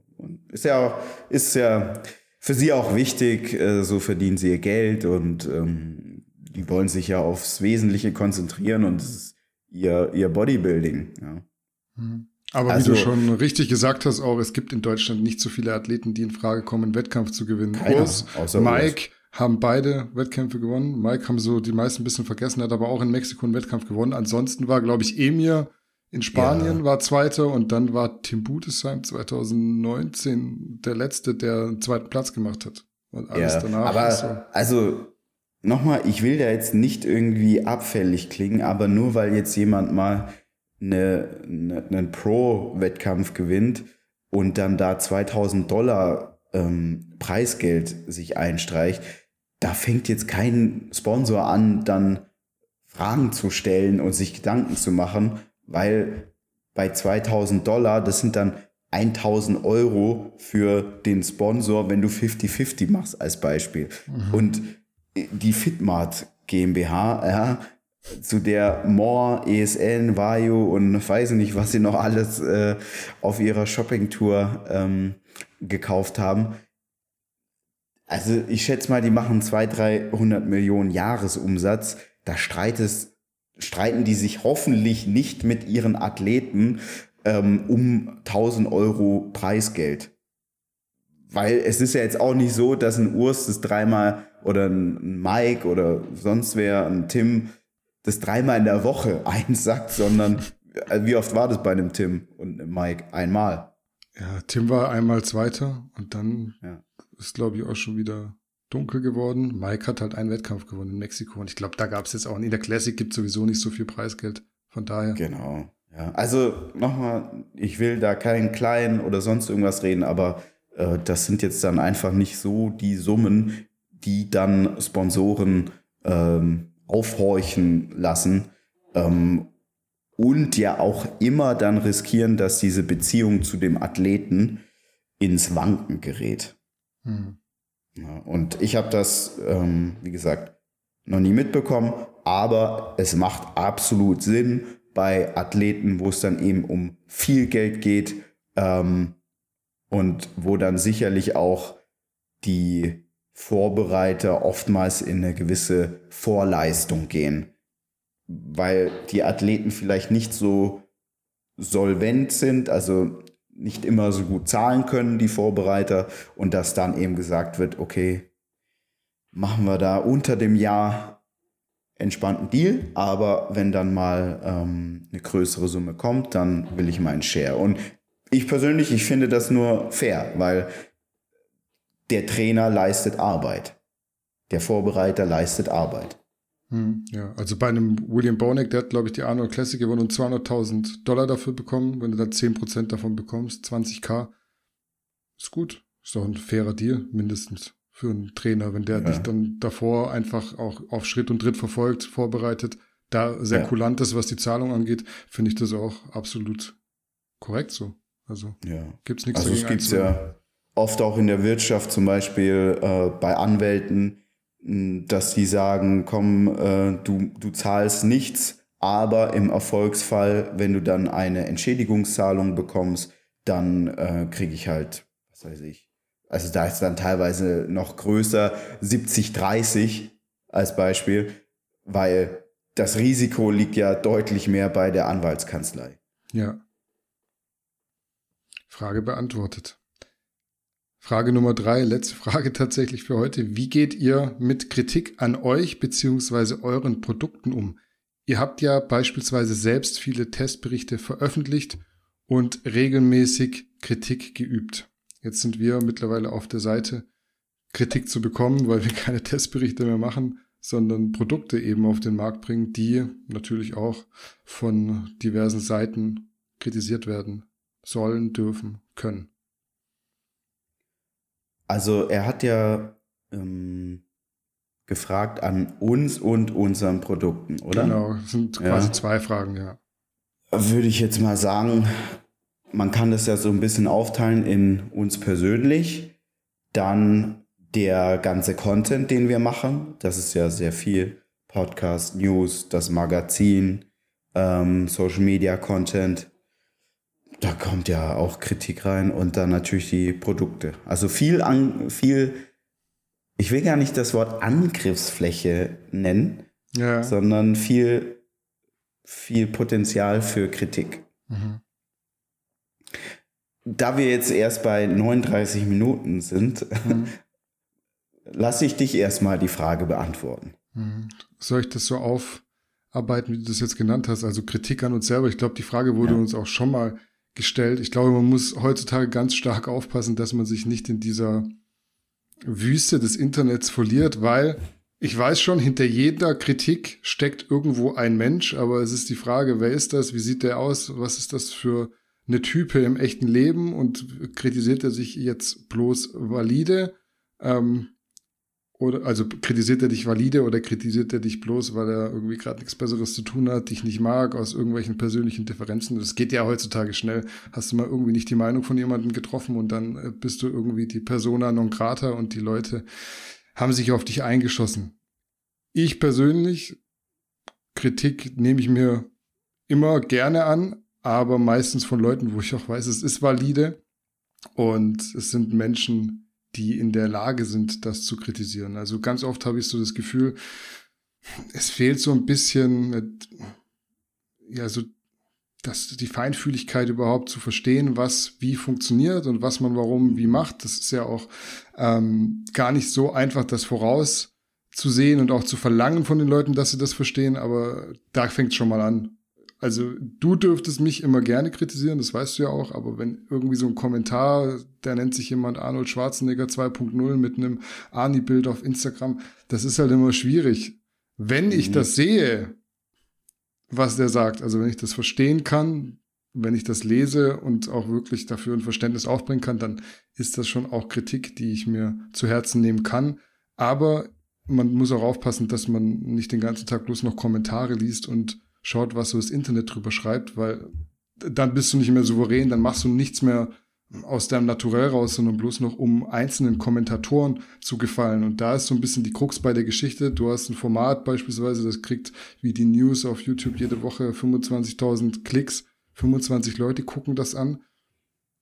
Ist ja, ist ja für sie auch wichtig, äh, so verdienen sie ihr Geld und ähm, die wollen sich ja aufs Wesentliche konzentrieren und es ist ihr, ihr Bodybuilding, ja. Mhm. Aber also, wie du schon richtig gesagt hast, auch es gibt in Deutschland nicht so viele Athleten, die in Frage kommen, einen Wettkampf zu gewinnen. Keiner, Urs, Mike haben beide Wettkämpfe gewonnen. Mike haben so die meisten ein bisschen vergessen, hat aber auch in Mexiko einen Wettkampf gewonnen. Ansonsten war, glaube ich, Emir in Spanien ja. war Zweiter und dann war Tim Budesheim 2019 der Letzte, der einen zweiten Platz gemacht hat. Und alles ja, danach. Aber so. also nochmal, ich will da jetzt nicht irgendwie abfällig klingen, aber nur weil jetzt jemand mal eine, eine, einen Pro-Wettkampf gewinnt und dann da 2000 Dollar ähm, Preisgeld sich einstreicht, da fängt jetzt kein Sponsor an, dann Fragen zu stellen und sich Gedanken zu machen, weil bei 2000 Dollar, das sind dann 1000 Euro für den Sponsor, wenn du 50-50 machst als Beispiel. Mhm. Und die Fitmart GmbH, ja, zu der More, ESN, Vayu und weiß nicht, was sie noch alles äh, auf ihrer Shoppingtour ähm, gekauft haben. Also ich schätze mal, die machen 200, 300 Millionen Jahresumsatz. Da streitest, streiten die sich hoffentlich nicht mit ihren Athleten ähm, um 1000 Euro Preisgeld. Weil es ist ja jetzt auch nicht so, dass ein Urs das dreimal oder ein Mike oder sonst wer, ein Tim, das dreimal in der Woche einsackt, sondern äh, wie oft war das bei einem Tim und einem Mike? Einmal. Ja, Tim war einmal Zweiter und dann ja. ist, glaube ich, auch schon wieder dunkel geworden. Mike hat halt einen Wettkampf gewonnen in Mexiko und ich glaube, da gab es jetzt auch in der Classic gibt sowieso nicht so viel Preisgeld. Von daher. Genau. Ja, also nochmal, ich will da keinen kleinen oder sonst irgendwas reden, aber äh, das sind jetzt dann einfach nicht so die Summen, die dann Sponsoren ähm, aufhorchen lassen ähm, und ja auch immer dann riskieren, dass diese Beziehung zu dem Athleten ins Wanken gerät. Hm. Ja, und ich habe das, ähm, wie gesagt, noch nie mitbekommen, aber es macht absolut Sinn bei Athleten, wo es dann eben um viel Geld geht ähm, und wo dann sicherlich auch die Vorbereiter oftmals in eine gewisse Vorleistung gehen, weil die Athleten vielleicht nicht so solvent sind, also nicht immer so gut zahlen können, die Vorbereiter, und dass dann eben gesagt wird, okay, machen wir da unter dem Jahr entspannten Deal, aber wenn dann mal ähm, eine größere Summe kommt, dann will ich meinen Share. Und ich persönlich, ich finde das nur fair, weil der Trainer leistet Arbeit. Der Vorbereiter leistet Arbeit. Hm, ja, also bei einem William Bonek, der hat, glaube ich, die Arnold Classic gewonnen und 200.000 Dollar dafür bekommen. Wenn du dann 10% davon bekommst, 20k, ist gut. Ist doch ein fairer Deal, mindestens für einen Trainer, wenn der ja. dich dann davor einfach auch auf Schritt und Tritt verfolgt, vorbereitet, da sehr ja. kulant ist, was die Zahlung angeht, finde ich das auch absolut korrekt so. Also ja. gibt es nichts. Also es gibt ja oft auch in der Wirtschaft zum Beispiel äh, bei Anwälten, dass die sagen, komm, äh, du, du zahlst nichts, aber im Erfolgsfall, wenn du dann eine Entschädigungszahlung bekommst, dann äh, kriege ich halt, was weiß ich, also da ist dann teilweise noch größer, 70, 30 als Beispiel, weil das Risiko liegt ja deutlich mehr bei der Anwaltskanzlei. Ja. Frage beantwortet. Frage Nummer drei, letzte Frage tatsächlich für heute. Wie geht ihr mit Kritik an euch beziehungsweise euren Produkten um? Ihr habt ja beispielsweise selbst viele Testberichte veröffentlicht und regelmäßig Kritik geübt. Jetzt sind wir mittlerweile auf der Seite, Kritik zu bekommen, weil wir keine Testberichte mehr machen, sondern Produkte eben auf den Markt bringen, die natürlich auch von diversen Seiten kritisiert werden sollen, dürfen, können. Also er hat ja ähm, gefragt an uns und unseren Produkten, oder? Genau, das sind quasi ja. zwei Fragen, ja. Würde ich jetzt mal sagen, man kann das ja so ein bisschen aufteilen in uns persönlich, dann der ganze Content, den wir machen. Das ist ja sehr viel. Podcast, News, das Magazin, ähm, Social Media Content, da kommt ja auch Kritik rein und dann natürlich die Produkte. Also viel, an, viel, ich will gar nicht das Wort Angriffsfläche nennen, ja. sondern viel, viel Potenzial für Kritik. Mhm. Da wir jetzt erst bei 39 Minuten sind, mhm. lasse ich dich erstmal die Frage beantworten. Mhm. Soll ich das so aufarbeiten, wie du das jetzt genannt hast? Also Kritik an uns selber. Ich glaube, die Frage wurde ja. uns auch schon mal gestellt. Ich glaube, man muss heutzutage ganz stark aufpassen, dass man sich nicht in dieser Wüste des Internets verliert, weil Ich weiß schon, hinter jeder Kritik steckt irgendwo ein Mensch, aber es ist die Frage, wer ist das? Wie sieht der aus? Was ist das für eine Type im echten Leben? Und kritisiert er sich jetzt bloß valide? Ähm, oder also kritisiert er dich valide oder kritisiert er dich bloß, weil er irgendwie gerade nichts Besseres zu tun hat, dich nicht mag, aus irgendwelchen persönlichen Differenzen? Das geht ja heutzutage schnell. Hast du mal irgendwie nicht die Meinung von jemandem getroffen und dann äh, bist du irgendwie die Persona non grata und die Leute haben sich auf dich eingeschossen. Ich persönlich, Kritik nehme ich mir immer gerne an, aber meistens von Leuten, wo ich auch weiß, es ist valide und es sind Menschen, die in der Lage sind, das zu kritisieren. Also ganz oft habe ich so das Gefühl, es fehlt so ein bisschen, ja, so das, die Feinfühligkeit überhaupt zu verstehen, was wie funktioniert und was man warum wie macht. Das ist ja auch ähm, gar nicht so einfach, das vorauszusehen und auch zu verlangen von den Leuten, dass sie das verstehen, aber da fängt schon mal an. Also du dürftest mich immer gerne kritisieren, das weißt du ja auch, aber wenn irgendwie so ein Kommentar, der nennt sich jemand Arnold Schwarzenegger 2.0 mit einem Arnie-Bild auf Instagram, das ist halt immer schwierig. Wenn ich mhm. das sehe, was der sagt. Also wenn ich das verstehen kann, wenn ich das lese und auch wirklich dafür ein Verständnis aufbringen kann, dann ist das schon auch Kritik, die ich mir zu Herzen nehmen kann. Aber man muss auch aufpassen, dass man nicht den ganzen Tag bloß noch Kommentare liest und schaut, was so das Internet drüber schreibt, weil dann bist du nicht mehr souverän, dann machst du nichts mehr aus deinem Naturell raus, sondern bloß noch um einzelnen Kommentatoren zu gefallen. Und da ist so ein bisschen die Krux bei der Geschichte. Du hast ein Format beispielsweise, das kriegt wie die News auf YouTube jede Woche 25.000 Klicks. 25 Leute gucken das an.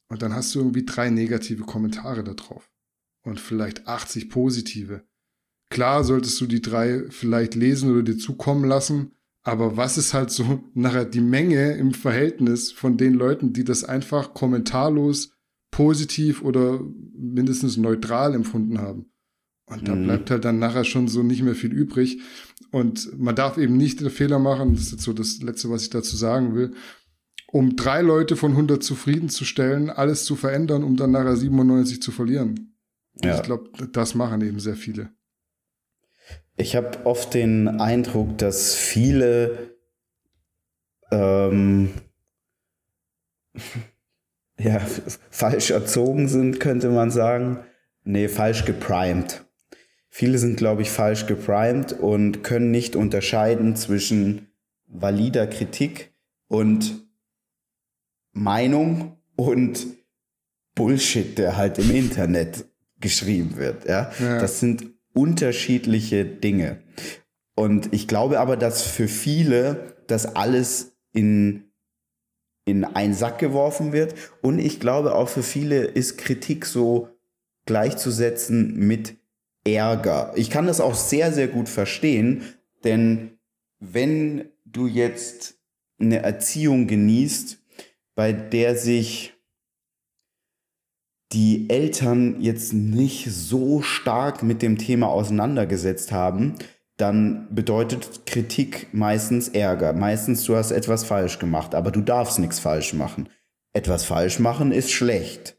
Und dann hast du irgendwie drei negative Kommentare da drauf. Und vielleicht 80 positive. Klar solltest du die drei vielleicht lesen oder dir zukommen lassen. Aber was ist halt so nachher die Menge im Verhältnis von den Leuten, die das einfach kommentarlos positiv oder mindestens neutral empfunden haben. Und da mhm. bleibt halt dann nachher schon so nicht mehr viel übrig. Und man darf eben nicht den Fehler machen, das ist jetzt so das Letzte, was ich dazu sagen will, um drei Leute von 100 zufriedenzustellen, alles zu verändern, um dann nachher 97 zu verlieren. Ja. Ich glaube, das machen eben sehr viele. Ich habe oft den Eindruck, dass viele ähm, ja, falsch erzogen sind, könnte man sagen. Nee, falsch geprimed. Viele sind, glaube ich, falsch geprimed und können nicht unterscheiden zwischen valider Kritik und Meinung und Bullshit, der halt im Internet geschrieben wird. Ja? ja. Das sind unterschiedliche Dinge. Und ich glaube aber, dass für viele das alles in in einen Sack geworfen wird. Und ich glaube auch für viele ist Kritik so gleichzusetzen mit Ärger. Ich kann das auch sehr, sehr gut verstehen, denn wenn du jetzt eine Erziehung genießt, bei der sich die Eltern jetzt nicht so stark mit dem Thema auseinandergesetzt haben, dann bedeutet Kritik meistens Ärger. Meistens du hast etwas falsch gemacht, aber du darfst nichts falsch machen. Etwas falsch machen ist schlecht.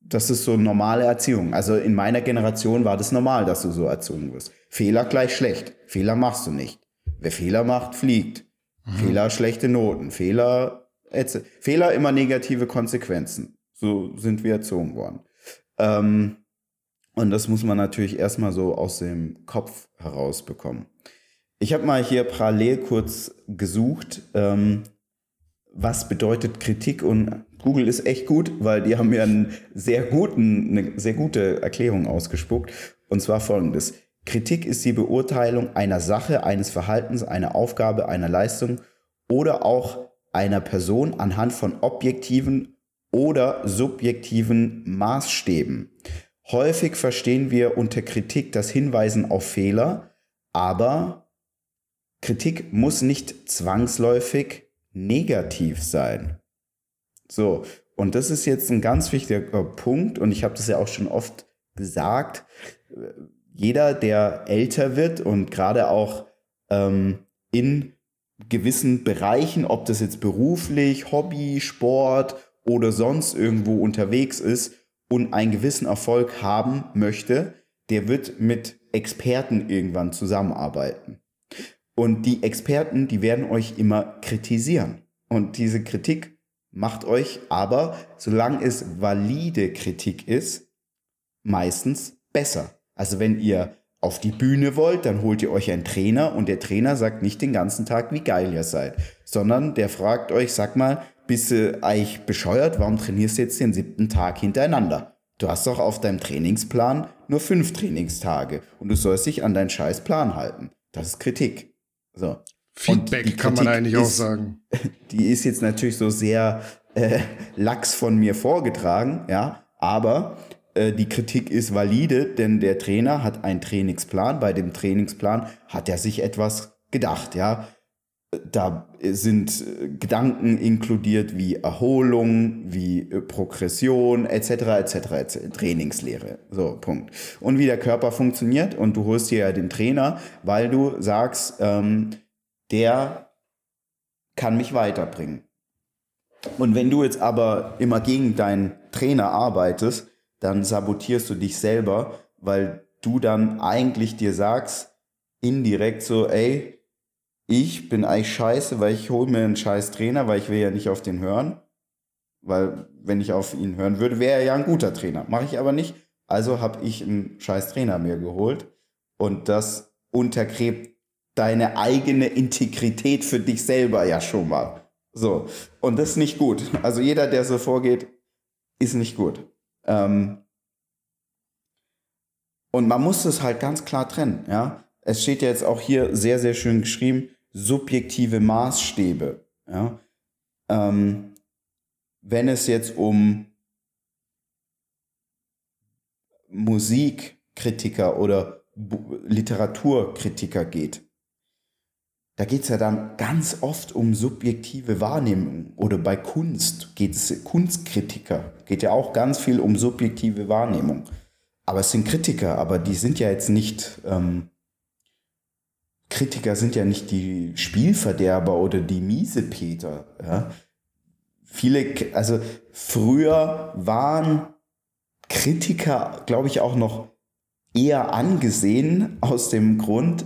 Das ist so normale Erziehung. Also in meiner Generation war das normal, dass du so erzogen wirst. Fehler gleich schlecht. Fehler machst du nicht. Wer Fehler macht, fliegt. Mhm. Fehler schlechte Noten. Fehler, Fehler immer negative Konsequenzen. So sind wir erzogen worden. Ähm, und das muss man natürlich erstmal so aus dem Kopf herausbekommen. Ich habe mal hier parallel kurz gesucht, ähm, was bedeutet Kritik und Google ist echt gut, weil die haben mir einen sehr guten, eine sehr gute Erklärung ausgespuckt. Und zwar folgendes. Kritik ist die Beurteilung einer Sache, eines Verhaltens, einer Aufgabe, einer Leistung oder auch einer Person anhand von objektiven oder subjektiven Maßstäben. Häufig verstehen wir unter Kritik das Hinweisen auf Fehler, aber Kritik muss nicht zwangsläufig negativ sein. So, und das ist jetzt ein ganz wichtiger Punkt und ich habe das ja auch schon oft gesagt. Jeder, der älter wird und gerade auch ähm, in gewissen Bereichen, ob das jetzt beruflich, Hobby, Sport oder sonst irgendwo unterwegs ist, und einen gewissen Erfolg haben möchte, der wird mit Experten irgendwann zusammenarbeiten. Und die Experten, die werden euch immer kritisieren. Und diese Kritik macht euch aber, solange es valide Kritik ist, meistens besser. Also wenn ihr auf die Bühne wollt, dann holt ihr euch einen Trainer und der Trainer sagt nicht den ganzen Tag, wie geil ihr seid, sondern der fragt euch, sag mal, bist du eigentlich bescheuert? Warum trainierst du jetzt den siebten Tag hintereinander? Du hast doch auf deinem Trainingsplan nur fünf Trainingstage und du sollst dich an deinen scheiß Plan halten. Das ist Kritik. So. Feedback kann man eigentlich ist, auch sagen. Die ist jetzt natürlich so sehr äh, lax von mir vorgetragen, ja, aber die Kritik ist valide, denn der Trainer hat einen Trainingsplan. Bei dem Trainingsplan hat er sich etwas gedacht, ja. Da sind äh, Gedanken inkludiert wie Erholung, wie äh, Progression etc. etc. etc. Trainingslehre. So, Punkt. Und wie der Körper funktioniert und du holst dir ja den Trainer, weil du sagst, ähm, der kann mich weiterbringen. Und wenn du jetzt aber immer gegen deinen Trainer arbeitest, dann sabotierst du dich selber, weil du dann eigentlich dir sagst, indirekt so, ey, ich bin eigentlich scheiße, weil ich hole mir einen scheiß Trainer, weil ich will ja nicht auf den hören. Weil wenn ich auf ihn hören würde, wäre er ja ein guter Trainer. Mache ich aber nicht. Also habe ich einen scheiß Trainer mir geholt. Und das untergräbt deine eigene Integrität für dich selber ja schon mal. So. Und das ist nicht gut. Also jeder, der so vorgeht, ist nicht gut. Ähm, und man muss es halt ganz klar trennen, ja. Es steht ja jetzt auch hier sehr, sehr schön geschrieben, subjektive Maßstäbe, ja. Ähm, wenn es jetzt um Musikkritiker oder Literaturkritiker geht, da geht es ja dann ganz oft um subjektive Wahrnehmung. Oder bei Kunst geht es, Kunstkritiker, geht ja auch ganz viel um subjektive Wahrnehmung. Aber es sind Kritiker, aber die sind ja jetzt nicht, ähm, Kritiker sind ja nicht die Spielverderber oder die Miesepeter. Ja? Viele, also früher waren Kritiker, glaube ich, auch noch eher angesehen aus dem Grund,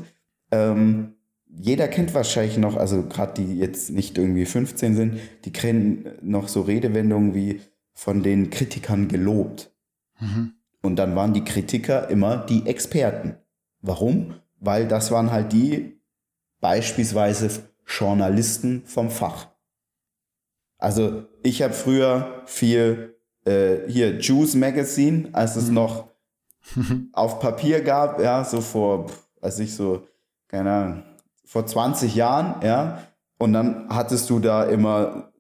ähm, jeder kennt wahrscheinlich noch, also gerade die jetzt nicht irgendwie 15 sind, die kennen noch so Redewendungen wie von den Kritikern gelobt. Mhm. Und dann waren die Kritiker immer die Experten. Warum? Weil das waren halt die beispielsweise Journalisten vom Fach. Also ich habe früher viel äh, hier Juice Magazine, als es mhm. noch auf Papier gab, ja, so vor, als ich so, keine Ahnung, vor 20 Jahren, ja. Und dann hattest du da immer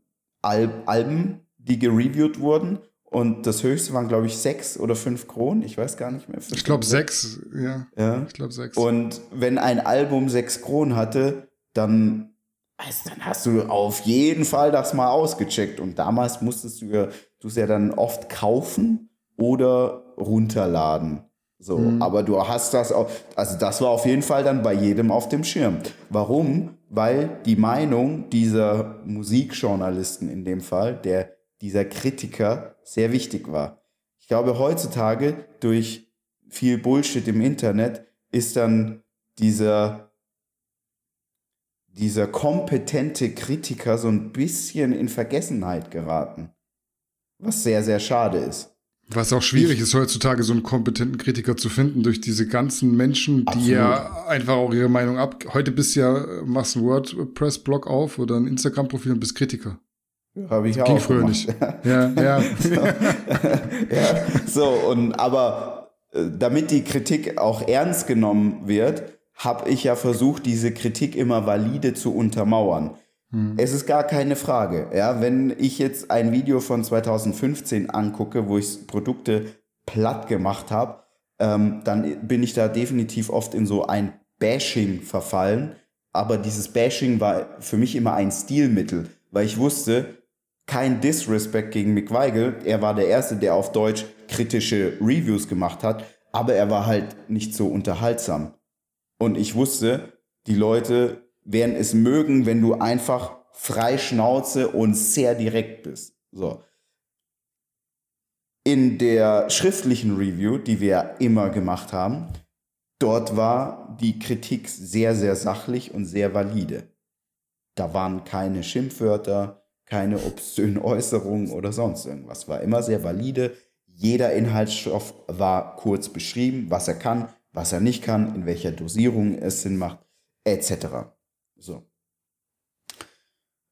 Al Alben, die gereviewt wurden. Und das höchste waren, glaube ich, sechs oder fünf Kronen. Ich weiß gar nicht mehr. Ich glaube sechs, ja. ja. Ich glaube sechs. Und wenn ein Album sechs Kronen hatte, dann, also dann hast du auf jeden Fall das mal ausgecheckt. Und damals musstest du ja, du es ja dann oft kaufen oder runterladen. So, mhm. aber du hast das auch, also das war auf jeden Fall dann bei jedem auf dem Schirm. Warum? Weil die Meinung dieser Musikjournalisten in dem Fall, der, dieser Kritiker sehr wichtig war. Ich glaube, heutzutage durch viel Bullshit im Internet ist dann dieser, dieser kompetente Kritiker so ein bisschen in Vergessenheit geraten. Was sehr, sehr schade ist. Was auch schwierig ich, ist heutzutage, so einen kompetenten Kritiker zu finden durch diese ganzen Menschen, absolut. die ja einfach auch ihre Meinung ab. Heute bist du ja, machst einen WordPress-Blog auf oder ein Instagram-Profil und bist Kritiker. Habe ich das auch. Ging früher nicht. Ja, ja. so, ja. So, und aber äh, damit die Kritik auch ernst genommen wird, habe ich ja versucht, diese Kritik immer valide zu untermauern. Hm. Es ist gar keine Frage. Ja, wenn ich jetzt ein Video von 2015 angucke, wo ich Produkte platt gemacht habe, ähm, dann bin ich da definitiv oft in so ein Bashing verfallen. Aber dieses Bashing war für mich immer ein Stilmittel, weil ich wusste, kein Disrespect gegen Mick Weigel. Er war der Erste, der auf Deutsch kritische Reviews gemacht hat, aber er war halt nicht so unterhaltsam. Und ich wusste, die Leute werden es mögen, wenn du einfach frei Schnauze und sehr direkt bist. So. In der schriftlichen Review, die wir immer gemacht haben, dort war die Kritik sehr, sehr sachlich und sehr valide. Da waren keine Schimpfwörter, keine obszönen Äußerungen oder sonst irgendwas. War immer sehr valide. Jeder Inhaltsstoff war kurz beschrieben, was er kann, was er nicht kann, in welcher Dosierung es Sinn macht, etc. So.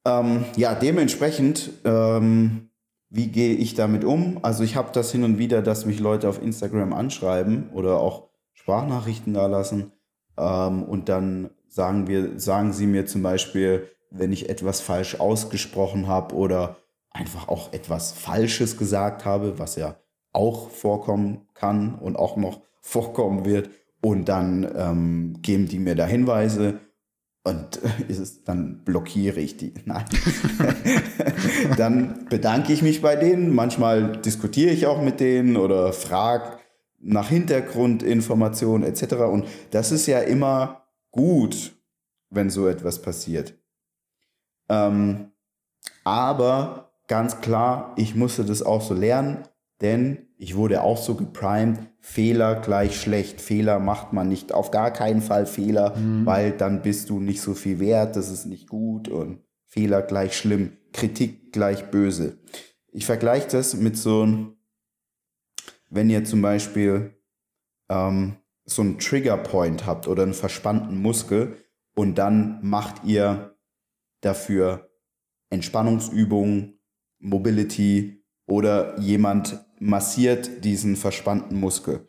Ähm, ja, dementsprechend, ähm, wie gehe ich damit um? Also ich habe das hin und wieder, dass mich Leute auf Instagram anschreiben oder auch Sprachnachrichten da lassen ähm, und dann sagen wir, sagen sie mir zum Beispiel, wenn ich etwas falsch ausgesprochen habe oder einfach auch etwas Falsches gesagt habe, was ja auch vorkommen kann und auch noch vorkommen wird. Und dann ähm, geben die mir da Hinweise und ist dann blockiere ich die. Nein. dann bedanke ich mich bei denen. Manchmal diskutiere ich auch mit denen oder frage nach Hintergrundinformationen etc. Und das ist ja immer gut, wenn so etwas passiert. Ähm, aber ganz klar, ich musste das auch so lernen, denn ich wurde auch so geprimed, Fehler gleich schlecht. Fehler macht man nicht, auf gar keinen Fall Fehler, mhm. weil dann bist du nicht so viel wert, das ist nicht gut und Fehler gleich schlimm, Kritik gleich böse. Ich vergleiche das mit so einem, wenn ihr zum Beispiel ähm, so einen Triggerpoint habt oder einen verspannten Muskel und dann macht ihr dafür Entspannungsübungen, Mobility oder jemand massiert diesen verspannten Muskel.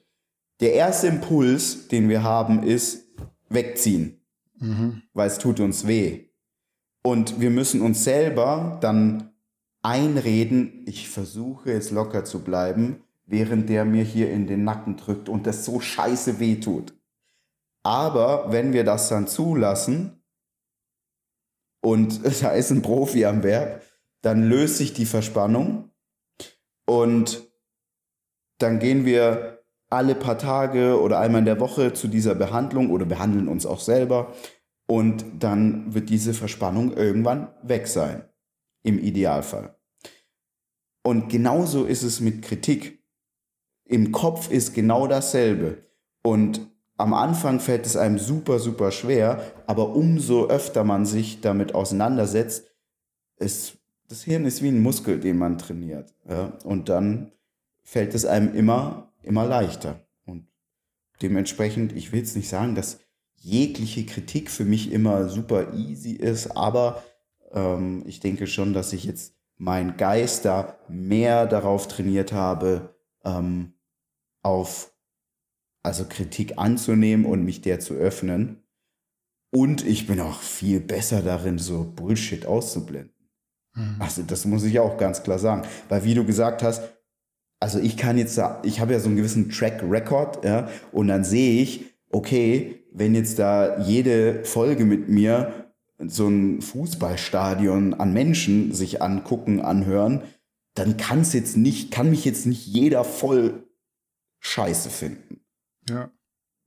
Der erste Impuls, den wir haben, ist wegziehen, mhm. weil es tut uns weh. Und wir müssen uns selber dann einreden, ich versuche jetzt locker zu bleiben, während der mir hier in den Nacken drückt und das so scheiße weh tut. Aber wenn wir das dann zulassen und da ist ein Profi am Werk, dann löst sich die Verspannung und dann gehen wir alle paar Tage oder einmal in der Woche zu dieser Behandlung oder behandeln uns auch selber und dann wird diese Verspannung irgendwann weg sein, im Idealfall. Und genauso ist es mit Kritik. Im Kopf ist genau dasselbe. Und am Anfang fällt es einem super, super schwer, aber umso öfter man sich damit auseinandersetzt, ist, das Hirn ist wie ein Muskel, den man trainiert. Ja? Und dann fällt es einem immer, immer leichter. Und dementsprechend, ich will jetzt nicht sagen, dass jegliche Kritik für mich immer super easy ist, aber ähm, ich denke schon, dass ich jetzt mein Geist da mehr darauf trainiert habe, ähm, auf also Kritik anzunehmen und mich der zu öffnen. Und ich bin auch viel besser darin, so Bullshit auszublenden. Mhm. Also das muss ich auch ganz klar sagen. Weil wie du gesagt hast, also ich kann jetzt, da, ich habe ja so einen gewissen Track Record, ja, und dann sehe ich, okay, wenn jetzt da jede Folge mit mir so ein Fußballstadion an Menschen sich angucken, anhören, dann kann es jetzt nicht, kann mich jetzt nicht jeder voll scheiße finden. Ja.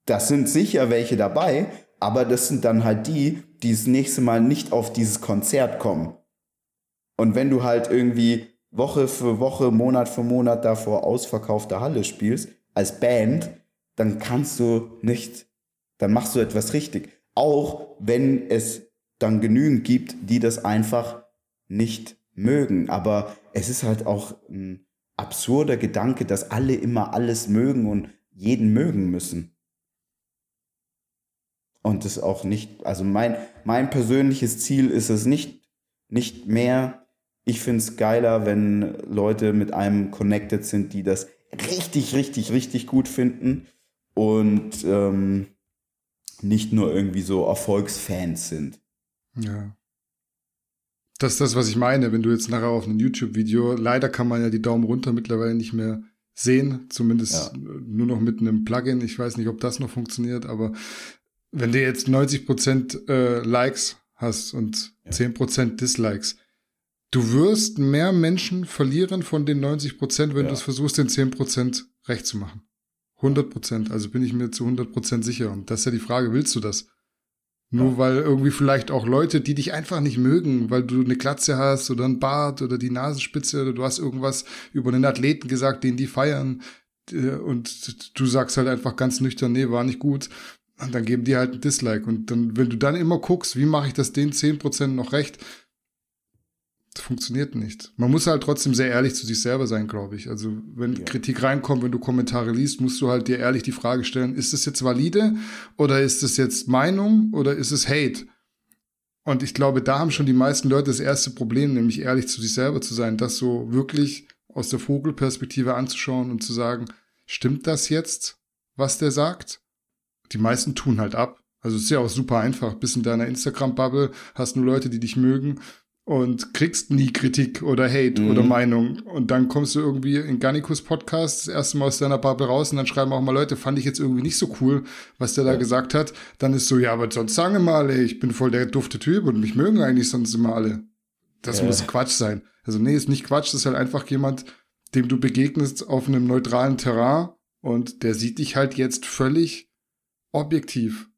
Das sind sicher welche dabei, aber das sind dann halt die, die das nächste Mal nicht auf dieses Konzert kommen. Und wenn du halt irgendwie Woche für Woche, Monat für Monat davor ausverkaufter Halle spielst, als Band, dann kannst du nicht, dann machst du etwas richtig. Auch wenn es dann genügend gibt, die das einfach nicht mögen. Aber es ist halt auch ein absurder Gedanke, dass alle immer alles mögen und jeden mögen müssen. Und das auch nicht, also mein, mein persönliches Ziel ist es nicht, nicht mehr ich finde es geiler, wenn Leute mit einem connected sind, die das richtig, richtig, richtig gut finden und ähm, nicht nur irgendwie so Erfolgsfans sind. Ja. Das ist das, was ich meine, wenn du jetzt nachher auf einem YouTube-Video, leider kann man ja die Daumen runter mittlerweile nicht mehr sehen, zumindest ja. nur noch mit einem Plugin. Ich weiß nicht, ob das noch funktioniert, aber wenn du jetzt 90% äh, Likes hast und ja. 10% Dislikes, Du wirst mehr Menschen verlieren von den 90 Prozent, wenn ja. du es versuchst, den 10 Prozent recht zu machen. 100 Prozent, also bin ich mir zu 100 Prozent sicher. Und das ist ja die Frage, willst du das? Nur ja. weil irgendwie vielleicht auch Leute, die dich einfach nicht mögen, weil du eine Glatze hast oder ein Bart oder die Nasenspitze oder du hast irgendwas über einen Athleten gesagt, den die feiern, äh, und du sagst halt einfach ganz nüchtern, nee, war nicht gut. Und dann geben die halt ein Dislike. Und dann, wenn du dann immer guckst, wie mache ich das den 10% noch recht, funktioniert nicht. Man muss halt trotzdem sehr ehrlich zu sich selber sein, glaube ich. Also wenn ja. Kritik reinkommt, wenn du Kommentare liest, musst du halt dir ehrlich die Frage stellen, ist das jetzt valide oder ist das jetzt Meinung oder ist es Hate? Und ich glaube, da haben schon die meisten Leute das erste Problem, nämlich ehrlich zu sich selber zu sein, das so wirklich aus der Vogelperspektive anzuschauen und zu sagen, stimmt das jetzt, was der sagt? Die meisten tun halt ab. Also es ist ja auch super einfach. Bis in deiner Instagram-Bubble hast nur Leute, die dich mögen und kriegst nie Kritik oder Hate mhm. oder Meinung. Und dann kommst du irgendwie in Garnicus Podcast das erste Mal aus deiner Bubble raus und dann schreiben auch mal Leute, fand ich jetzt irgendwie nicht so cool, was der ja. da gesagt hat. Dann ist so, ja, aber sonst sagen immer alle, ich bin voll der dufte Typ und mich mögen eigentlich sonst immer alle. Das ja. muss Quatsch sein. Also nee, ist nicht Quatsch, das ist halt einfach jemand, dem du begegnest auf einem neutralen Terrain und der sieht dich halt jetzt völlig objektiv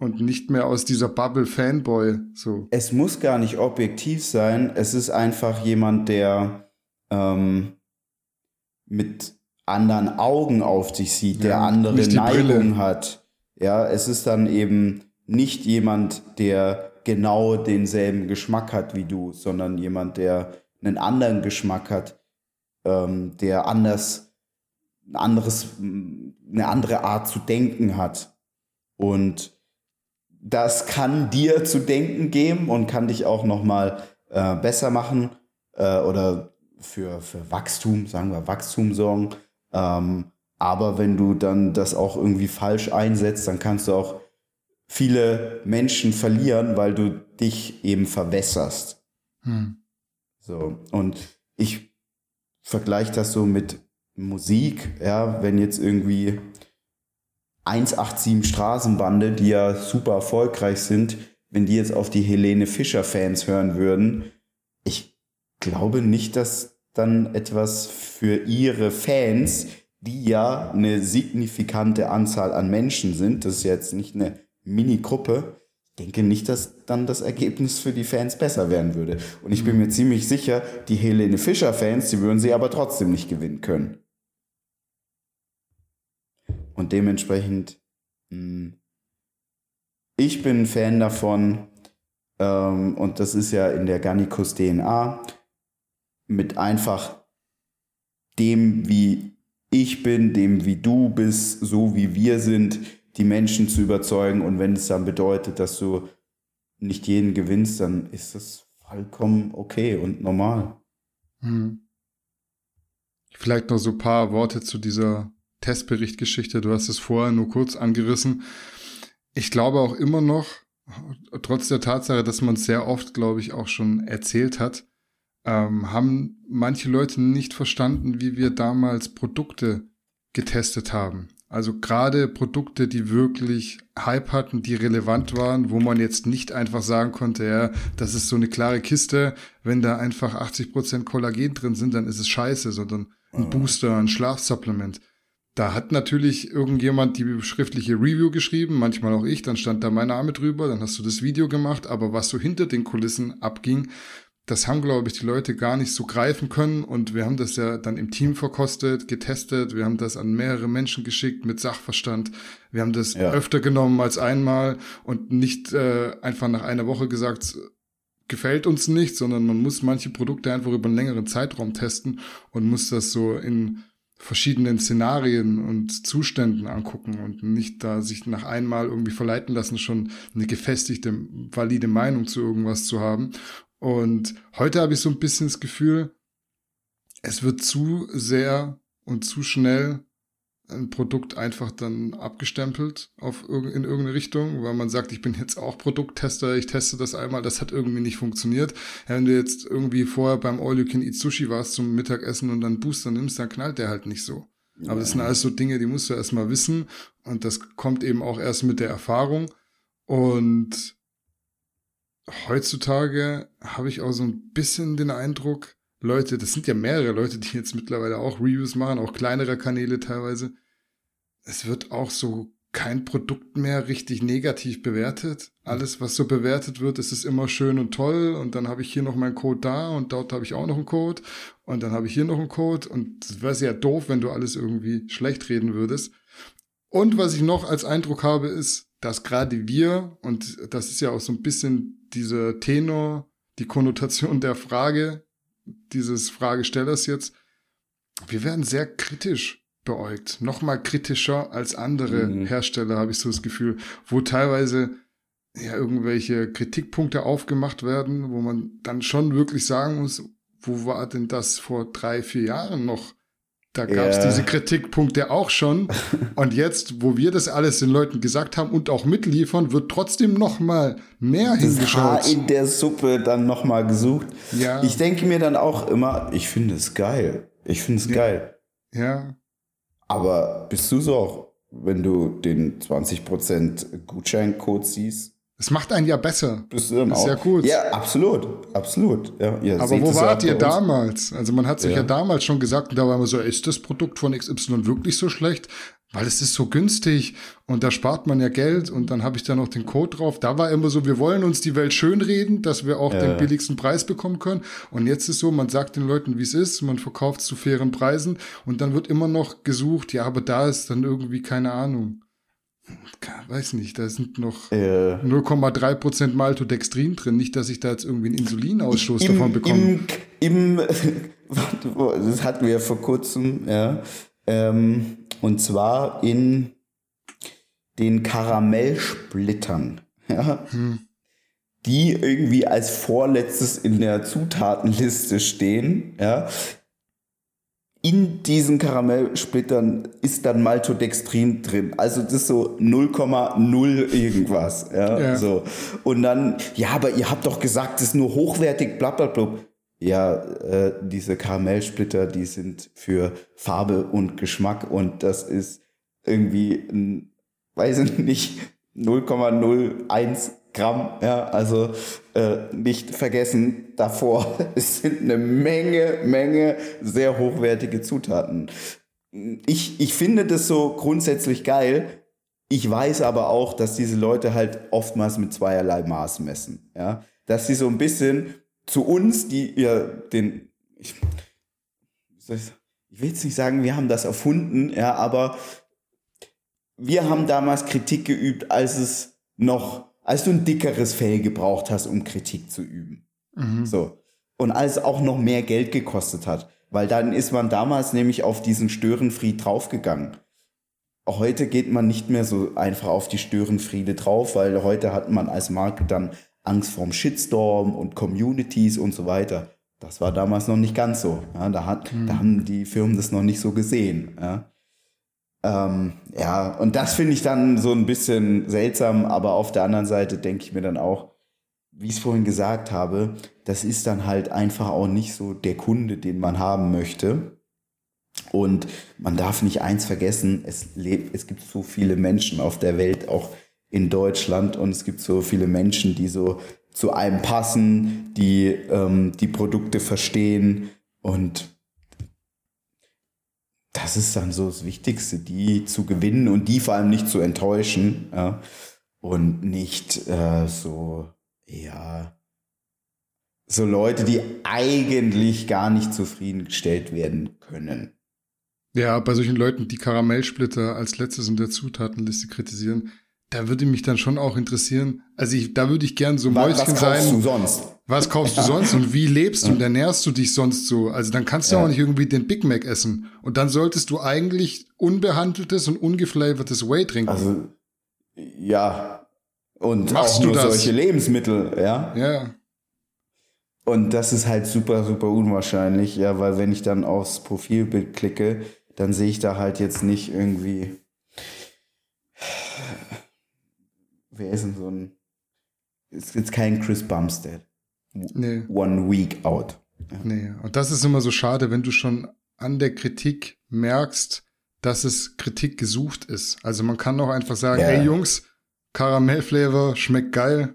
und nicht mehr aus dieser Bubble Fanboy. So. Es muss gar nicht objektiv sein. Es ist einfach jemand, der ähm, mit anderen Augen auf dich sieht, ja, der andere Neigung hat. Ja, es ist dann eben nicht jemand, der genau denselben Geschmack hat wie du, sondern jemand, der einen anderen Geschmack hat, ähm, der anders, ein anderes, eine andere Art zu denken hat. Und das kann dir zu denken geben und kann dich auch noch mal äh, besser machen äh, oder für, für Wachstum, sagen wir Wachstum sorgen. Ähm, aber wenn du dann das auch irgendwie falsch einsetzt, dann kannst du auch viele Menschen verlieren, weil du dich eben verwässerst. Hm. So, und ich vergleiche das so mit Musik, ja, wenn jetzt irgendwie 187 Straßenbande, die ja super erfolgreich sind, wenn die jetzt auf die Helene Fischer Fans hören würden, ich glaube nicht, dass dann etwas für ihre Fans, die ja eine signifikante Anzahl an Menschen sind, das ist jetzt nicht eine Mini-Gruppe, ich denke nicht, dass dann das Ergebnis für die Fans besser werden würde. Und ich bin mir ziemlich sicher, die Helene Fischer Fans, die würden sie aber trotzdem nicht gewinnen können. Und dementsprechend, hm, ich bin ein Fan davon, ähm, und das ist ja in der Garnicus DNA, mit einfach dem, wie ich bin, dem, wie du bist, so wie wir sind, die Menschen zu überzeugen. Und wenn es dann bedeutet, dass du nicht jeden gewinnst, dann ist das vollkommen okay und normal. Hm. Vielleicht noch so ein paar Worte zu dieser Testberichtgeschichte, du hast es vorher nur kurz angerissen. Ich glaube auch immer noch, trotz der Tatsache, dass man es sehr oft, glaube ich, auch schon erzählt hat, ähm, haben manche Leute nicht verstanden, wie wir damals Produkte getestet haben. Also gerade Produkte, die wirklich Hype hatten, die relevant waren, wo man jetzt nicht einfach sagen konnte, ja, das ist so eine klare Kiste, wenn da einfach 80% Kollagen drin sind, dann ist es scheiße, sondern ein. Booster, ein Schlafsupplement. Da hat natürlich irgendjemand die schriftliche Review geschrieben, manchmal auch ich, dann stand da mein Name drüber, dann hast du das Video gemacht, aber was so hinter den Kulissen abging, das haben, glaube ich, die Leute gar nicht so greifen können und wir haben das ja dann im Team verkostet, getestet, wir haben das an mehrere Menschen geschickt mit Sachverstand, wir haben das ja. öfter genommen als einmal und nicht äh, einfach nach einer Woche gesagt, gefällt uns nicht, sondern man muss manche Produkte einfach über einen längeren Zeitraum testen und muss das so in verschiedenen Szenarien und Zuständen angucken und nicht da sich nach einmal irgendwie verleiten lassen, schon eine gefestigte, valide Meinung zu irgendwas zu haben. Und heute habe ich so ein bisschen das Gefühl, es wird zu sehr und zu schnell ein Produkt einfach dann abgestempelt auf in irgendeine Richtung, weil man sagt, ich bin jetzt auch Produkttester, ich teste das einmal, das hat irgendwie nicht funktioniert. wenn du jetzt irgendwie vorher beim All You Can Eat Sushi warst zum Mittagessen und dann Booster nimmst, dann knallt der halt nicht so. Aber das sind alles so Dinge, die musst du erstmal wissen und das kommt eben auch erst mit der Erfahrung und heutzutage habe ich auch so ein bisschen den Eindruck, Leute, das sind ja mehrere Leute, die jetzt mittlerweile auch Reviews machen, auch kleinere Kanäle teilweise. Es wird auch so kein Produkt mehr richtig negativ bewertet. Alles, was so bewertet wird, ist es immer schön und toll. Und dann habe ich hier noch meinen Code da und dort habe ich auch noch einen Code. Und dann habe ich hier noch einen Code. Und es wäre sehr doof, wenn du alles irgendwie schlecht reden würdest. Und was ich noch als Eindruck habe, ist, dass gerade wir, und das ist ja auch so ein bisschen dieser Tenor, die Konnotation der Frage, dieses Fragestellers jetzt, wir werden sehr kritisch beäugt. Nochmal kritischer als andere mhm. Hersteller, habe ich so das Gefühl, wo teilweise ja irgendwelche Kritikpunkte aufgemacht werden, wo man dann schon wirklich sagen muss, wo war denn das vor drei, vier Jahren noch? Da gab es yeah. diese Kritikpunkte auch schon. und jetzt, wo wir das alles den Leuten gesagt haben und auch mitliefern, wird trotzdem noch mal mehr das hingeschaut. Haar in der Suppe dann noch mal gesucht. Ja. Ich denke mir dann auch immer, ich finde es geil. Ich finde es ja. geil. Ja. Aber bist du so auch, wenn du den 20% Gutscheincode siehst? Es macht einen ja besser. Du dann ist ja gut. Ja, absolut, absolut. Ja, Aber wo wart ihr damals? Also man hat sich ja. ja damals schon gesagt, da war immer so, ist das Produkt von XY wirklich so schlecht? weil es ist so günstig und da spart man ja Geld und dann habe ich da noch den Code drauf. Da war immer so, wir wollen uns die Welt schönreden, dass wir auch ja. den billigsten Preis bekommen können. Und jetzt ist so, man sagt den Leuten, wie es ist, man verkauft zu fairen Preisen und dann wird immer noch gesucht, ja, aber da ist dann irgendwie keine Ahnung. Weiß nicht, da sind noch äh. 0,3 Prozent Maltodextrin drin. Nicht, dass ich da jetzt irgendwie einen Insulinausstoß Im, davon bekomme. Im, im, das hatten wir vor kurzem, ja. Ähm, und zwar in den Karamellsplittern. Ja? Hm. Die irgendwie als vorletztes in der Zutatenliste stehen. Ja? In diesen Karamellsplittern ist dann Maltodextrin drin. Also das ist so 0,0 irgendwas. Ja? ja? So. Und dann, ja, aber ihr habt doch gesagt, es ist nur hochwertig, bla bla bla ja, äh, diese Karamellsplitter, die sind für Farbe und Geschmack und das ist irgendwie ein, weiß ich nicht, 0,01 Gramm, ja, also äh, nicht vergessen davor, es sind eine Menge, Menge sehr hochwertige Zutaten. Ich, ich finde das so grundsätzlich geil. Ich weiß aber auch, dass diese Leute halt oftmals mit zweierlei Maß messen, ja, dass sie so ein bisschen zu uns, die ja den, ich, ich will jetzt nicht sagen, wir haben das erfunden, ja, aber wir haben damals Kritik geübt, als es noch, als du ein dickeres Fell gebraucht hast, um Kritik zu üben. Mhm. So. Und als es auch noch mehr Geld gekostet hat. Weil dann ist man damals nämlich auf diesen Störenfried draufgegangen. Heute geht man nicht mehr so einfach auf die Störenfriede drauf, weil heute hat man als Marke dann Angst vorm Shitstorm und Communities und so weiter. Das war damals noch nicht ganz so. Ja, da, hat, mhm. da haben die Firmen das noch nicht so gesehen. Ja, ähm, ja und das finde ich dann so ein bisschen seltsam, aber auf der anderen Seite denke ich mir dann auch, wie ich es vorhin gesagt habe, das ist dann halt einfach auch nicht so der Kunde, den man haben möchte. Und man darf nicht eins vergessen, es, lebt, es gibt so viele Menschen auf der Welt, auch in Deutschland und es gibt so viele Menschen, die so zu einem passen, die ähm, die Produkte verstehen und das ist dann so das Wichtigste, die zu gewinnen und die vor allem nicht zu enttäuschen ja? und nicht äh, so, ja, so Leute, die eigentlich gar nicht zufriedengestellt werden können. Ja, bei solchen Leuten, die Karamellsplitter als letztes in der Zutatenliste kritisieren, da würde mich dann schon auch interessieren. Also ich, da würde ich gern so was, Mäuschen sein. Was kaufst du sonst? Was kaufst du sonst und wie lebst du und ernährst du dich sonst so? Also dann kannst du ja. auch nicht irgendwie den Big Mac essen. Und dann solltest du eigentlich unbehandeltes und ungeflavortes Whey trinken. Also, ja. Und Machst auch nur das? solche Lebensmittel, ja. Ja. Und das ist halt super, super unwahrscheinlich, ja, weil wenn ich dann aufs Profilbild klicke, dann sehe ich da halt jetzt nicht irgendwie wer ist denn so ein. Ist jetzt kein Chris Bumstead. Nee. One Week out. Ja. Nee, und das ist immer so schade, wenn du schon an der Kritik merkst, dass es Kritik gesucht ist. Also man kann auch einfach sagen, ja. hey Jungs, Karamellflavor schmeckt geil.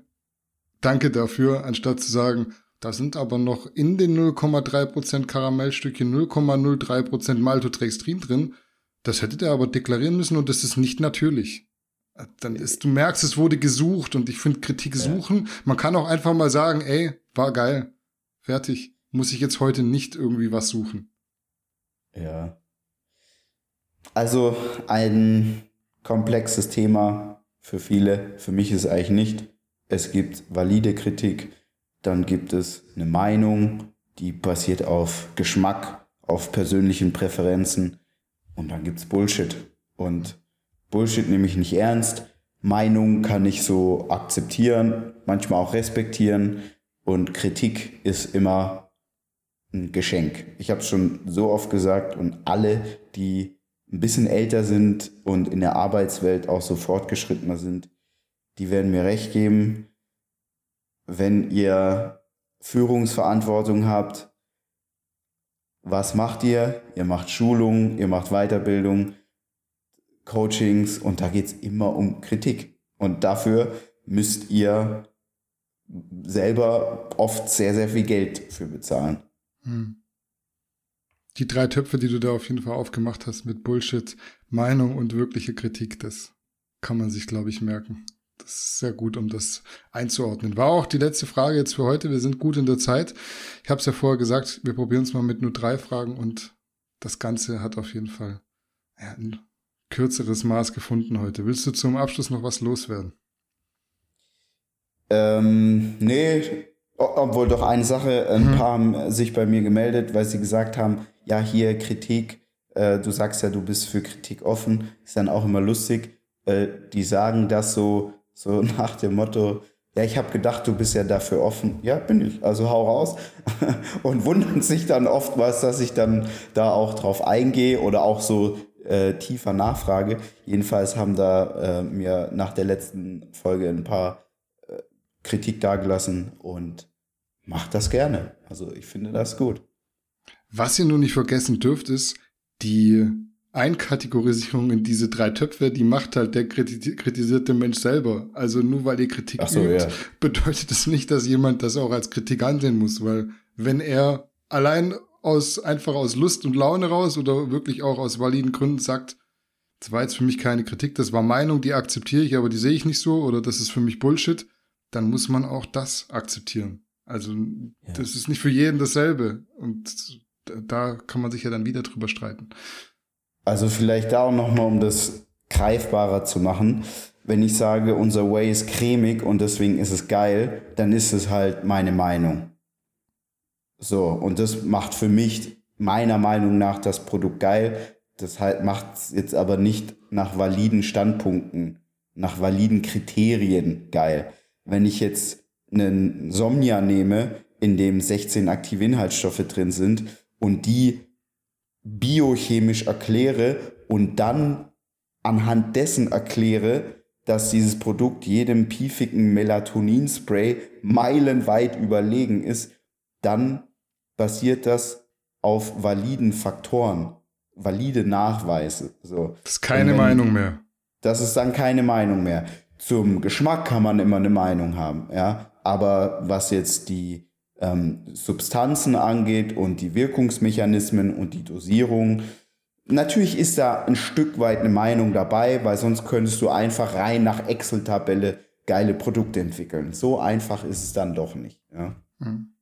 Danke dafür, anstatt zu sagen, da sind aber noch in den 0,3% Karamellstückchen 0,03% Maltodextrin drin. Das hättet ihr aber deklarieren müssen und das ist nicht natürlich. Dann ist, du merkst, es wurde gesucht und ich finde Kritik suchen. Man kann auch einfach mal sagen, ey, war geil. Fertig. Muss ich jetzt heute nicht irgendwie was suchen. Ja. Also ein komplexes Thema für viele. Für mich ist es eigentlich nicht. Es gibt valide Kritik, dann gibt es eine Meinung, die basiert auf Geschmack, auf persönlichen Präferenzen und dann gibt es Bullshit. Und Bullshit nehme ich nicht ernst. Meinung kann ich so akzeptieren, manchmal auch respektieren und Kritik ist immer ein Geschenk. Ich habe es schon so oft gesagt und alle, die ein bisschen älter sind und in der Arbeitswelt auch so fortgeschrittener sind, die werden mir recht geben, wenn ihr Führungsverantwortung habt, was macht ihr? Ihr macht Schulungen, ihr macht Weiterbildung, Coachings und da geht es immer um Kritik. Und dafür müsst ihr selber oft sehr, sehr viel Geld für bezahlen. Hm. Die drei Töpfe, die du da auf jeden Fall aufgemacht hast mit Bullshit, Meinung und wirkliche Kritik, das kann man sich, glaube ich, merken. Das ist sehr gut, um das einzuordnen. War auch die letzte Frage jetzt für heute. Wir sind gut in der Zeit. Ich habe es ja vorher gesagt, wir probieren es mal mit nur drei Fragen und das Ganze hat auf jeden Fall ja, kürzeres Maß gefunden heute. Willst du zum Abschluss noch was loswerden? Ähm, nee, obwohl doch eine Sache, ein hm. paar haben sich bei mir gemeldet, weil sie gesagt haben, ja, hier Kritik, äh, du sagst ja, du bist für Kritik offen, ist dann auch immer lustig. Äh, die sagen das so, so nach dem Motto, ja, ich habe gedacht, du bist ja dafür offen. Ja, bin ich. Also hau raus. Und wundern sich dann oftmals, dass ich dann da auch drauf eingehe oder auch so äh, tiefer nachfrage. Jedenfalls haben da äh, mir nach der letzten Folge ein paar äh, Kritik dagelassen und macht das gerne. Also ich finde das gut. Was ihr nur nicht vergessen dürft, ist, die Einkategorisierung in diese drei Töpfe, die macht halt der kritisierte Mensch selber. Also nur weil ihr Kritik so, übt, ja. bedeutet das nicht, dass jemand das auch als Kritik ansehen muss, weil wenn er allein aus, einfach aus Lust und Laune raus oder wirklich auch aus validen Gründen sagt, das war jetzt für mich keine Kritik, das war Meinung, die akzeptiere ich, aber die sehe ich nicht so oder das ist für mich Bullshit, dann muss man auch das akzeptieren. Also ja. das ist nicht für jeden dasselbe und da kann man sich ja dann wieder drüber streiten. Also vielleicht da auch nochmal, um das greifbarer zu machen. Wenn ich sage, unser Way ist cremig und deswegen ist es geil, dann ist es halt meine Meinung. So, und das macht für mich meiner Meinung nach das Produkt geil. Das halt macht es jetzt aber nicht nach validen Standpunkten, nach validen Kriterien geil. Wenn ich jetzt einen Somnia nehme, in dem 16 aktive Inhaltsstoffe drin sind und die biochemisch erkläre und dann anhand dessen erkläre, dass dieses Produkt jedem piefigen Melatonin-Spray meilenweit überlegen ist, dann basiert das auf validen Faktoren, valide Nachweise. So. Das ist keine wenn, Meinung mehr. Das ist dann keine Meinung mehr. Zum Geschmack kann man immer eine Meinung haben, ja. Aber was jetzt die ähm, Substanzen angeht und die Wirkungsmechanismen und die Dosierung. Natürlich ist da ein Stück weit eine Meinung dabei, weil sonst könntest du einfach rein nach Excel-Tabelle geile Produkte entwickeln. So einfach ist es dann doch nicht. Ja. Mhm.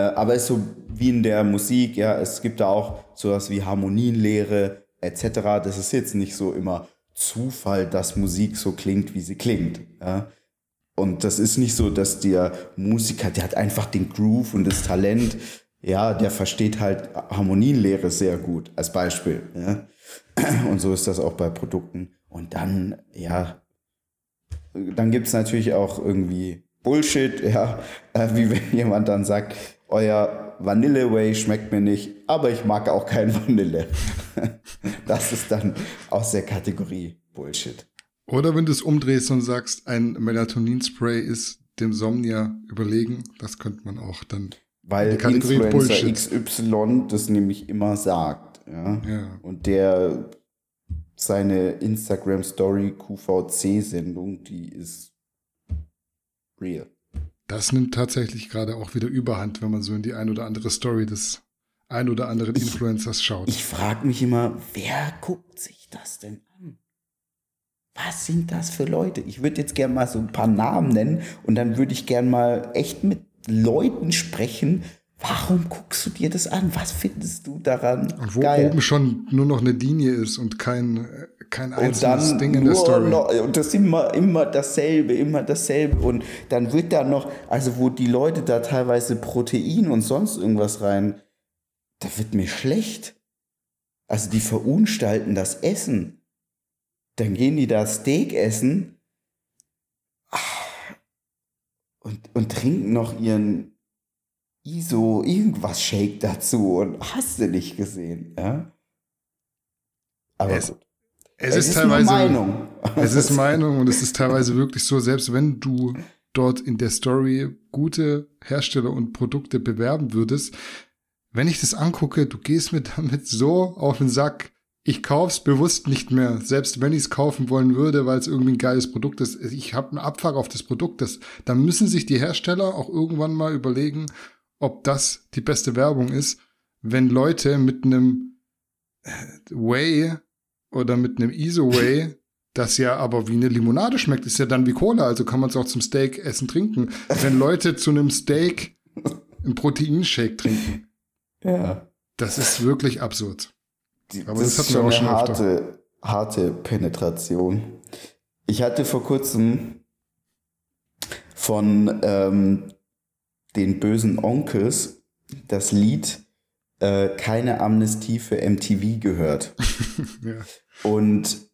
Äh, aber es ist so wie in der Musik, ja, es gibt da auch sowas wie Harmonienlehre etc. Das ist jetzt nicht so immer Zufall, dass Musik so klingt, wie sie klingt. Ja. Und das ist nicht so, dass der Musiker, der hat einfach den Groove und das Talent, ja, der versteht halt Harmonienlehre sehr gut, als Beispiel. Ja. Und so ist das auch bei Produkten. Und dann, ja, dann gibt es natürlich auch irgendwie Bullshit, ja, äh, wie wenn jemand dann sagt, euer Vanille Way schmeckt mir nicht, aber ich mag auch kein Vanille. Das ist dann aus der Kategorie Bullshit. Oder wenn du es umdrehst und sagst, ein Melatonin-Spray ist dem Somnia überlegen, das könnte man auch dann. Weil Kategorie Influencer Bullshit. XY das nämlich immer sagt. Ja? ja. Und der seine Instagram Story QVC-Sendung, die ist real. Das nimmt tatsächlich gerade auch wieder Überhand, wenn man so in die ein oder andere Story des ein oder anderen Influencers schaut. Ich frage mich immer, wer guckt sich das denn was sind das für Leute? Ich würde jetzt gerne mal so ein paar Namen nennen und dann würde ich gerne mal echt mit Leuten sprechen. Warum guckst du dir das an? Was findest du daran? Und wo geil? oben schon nur noch eine Linie ist und kein, kein einzelnes Ding in der Story. Noch, und das ist immer, immer dasselbe, immer dasselbe. Und dann wird da noch, also wo die Leute da teilweise Protein und sonst irgendwas rein, da wird mir schlecht. Also die verunstalten das Essen. Dann gehen die da Steak essen und, und trinken noch ihren ISO irgendwas Shake dazu und hast du nicht gesehen, ja? Aber es, gut. Es, es ist, teilweise Meinung. Es ist Meinung und es ist teilweise wirklich so, selbst wenn du dort in der Story gute Hersteller und Produkte bewerben würdest, wenn ich das angucke, du gehst mir damit so auf den Sack, ich kauf's bewusst nicht mehr, selbst wenn ich es kaufen wollen würde, weil es irgendwie ein geiles Produkt ist. Ich habe einen Abfuck auf das Produkt. Das, da müssen sich die Hersteller auch irgendwann mal überlegen, ob das die beste Werbung ist, wenn Leute mit einem äh, Way oder mit einem ISO Way, das ja aber wie eine Limonade schmeckt, ist ja dann wie Cola, also kann man es auch zum Steak essen trinken. Wenn Leute zu einem Steak einen Proteinshake trinken. Ja. Das ist wirklich absurd. Die, Aber das, das ist schon eine harte, harte Penetration. Ich hatte vor kurzem von ähm, den bösen Onkels das Lied äh, Keine Amnestie für MTV gehört. ja. Und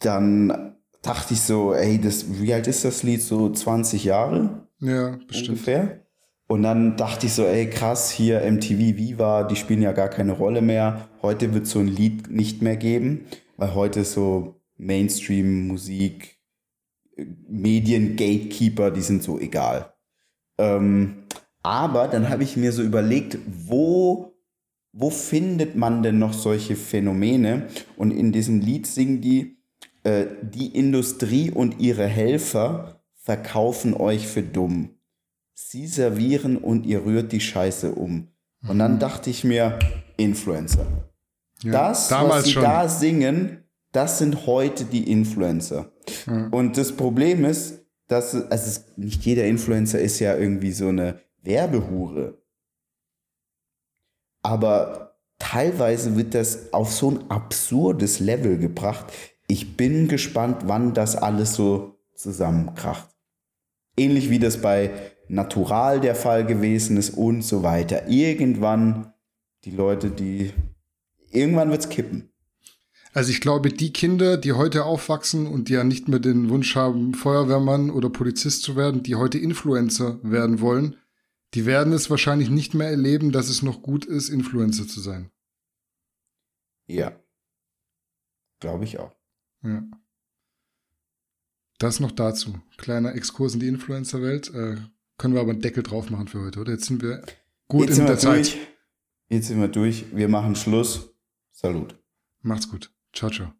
dann dachte ich so, ey, das, wie alt ist das Lied? So 20 Jahre? Ja, bestimmt. Ungefähr. Und dann dachte ich so, ey, krass, hier MTV Viva, die spielen ja gar keine Rolle mehr. Heute wird so ein Lied nicht mehr geben, weil heute so Mainstream-Musik, Medien-Gatekeeper, die sind so egal. Ähm, aber dann habe ich mir so überlegt, wo, wo findet man denn noch solche Phänomene? Und in diesem Lied singen die, äh, die Industrie und ihre Helfer verkaufen euch für dumm sie servieren und ihr rührt die Scheiße um. Und dann mhm. dachte ich mir, Influencer. Ja, das, was sie schon. da singen, das sind heute die Influencer. Ja. Und das Problem ist, dass also nicht jeder Influencer ist ja irgendwie so eine Werbehure. Aber teilweise wird das auf so ein absurdes Level gebracht. Ich bin gespannt, wann das alles so zusammenkracht. Ähnlich wie das bei Natural der Fall gewesen ist und so weiter. Irgendwann die Leute, die irgendwann wird's kippen. Also ich glaube, die Kinder, die heute aufwachsen und die ja nicht mehr den Wunsch haben, Feuerwehrmann oder Polizist zu werden, die heute Influencer werden wollen, die werden es wahrscheinlich nicht mehr erleben, dass es noch gut ist, Influencer zu sein. Ja. Glaube ich auch. Ja. Das noch dazu. Kleiner Exkurs in die Influencer-Welt. Äh, können wir aber einen Deckel drauf machen für heute, oder? Jetzt sind wir gut Jetzt in der Zeit. Durch. Jetzt sind wir durch. Wir machen Schluss. Salut. Macht's gut. Ciao, ciao.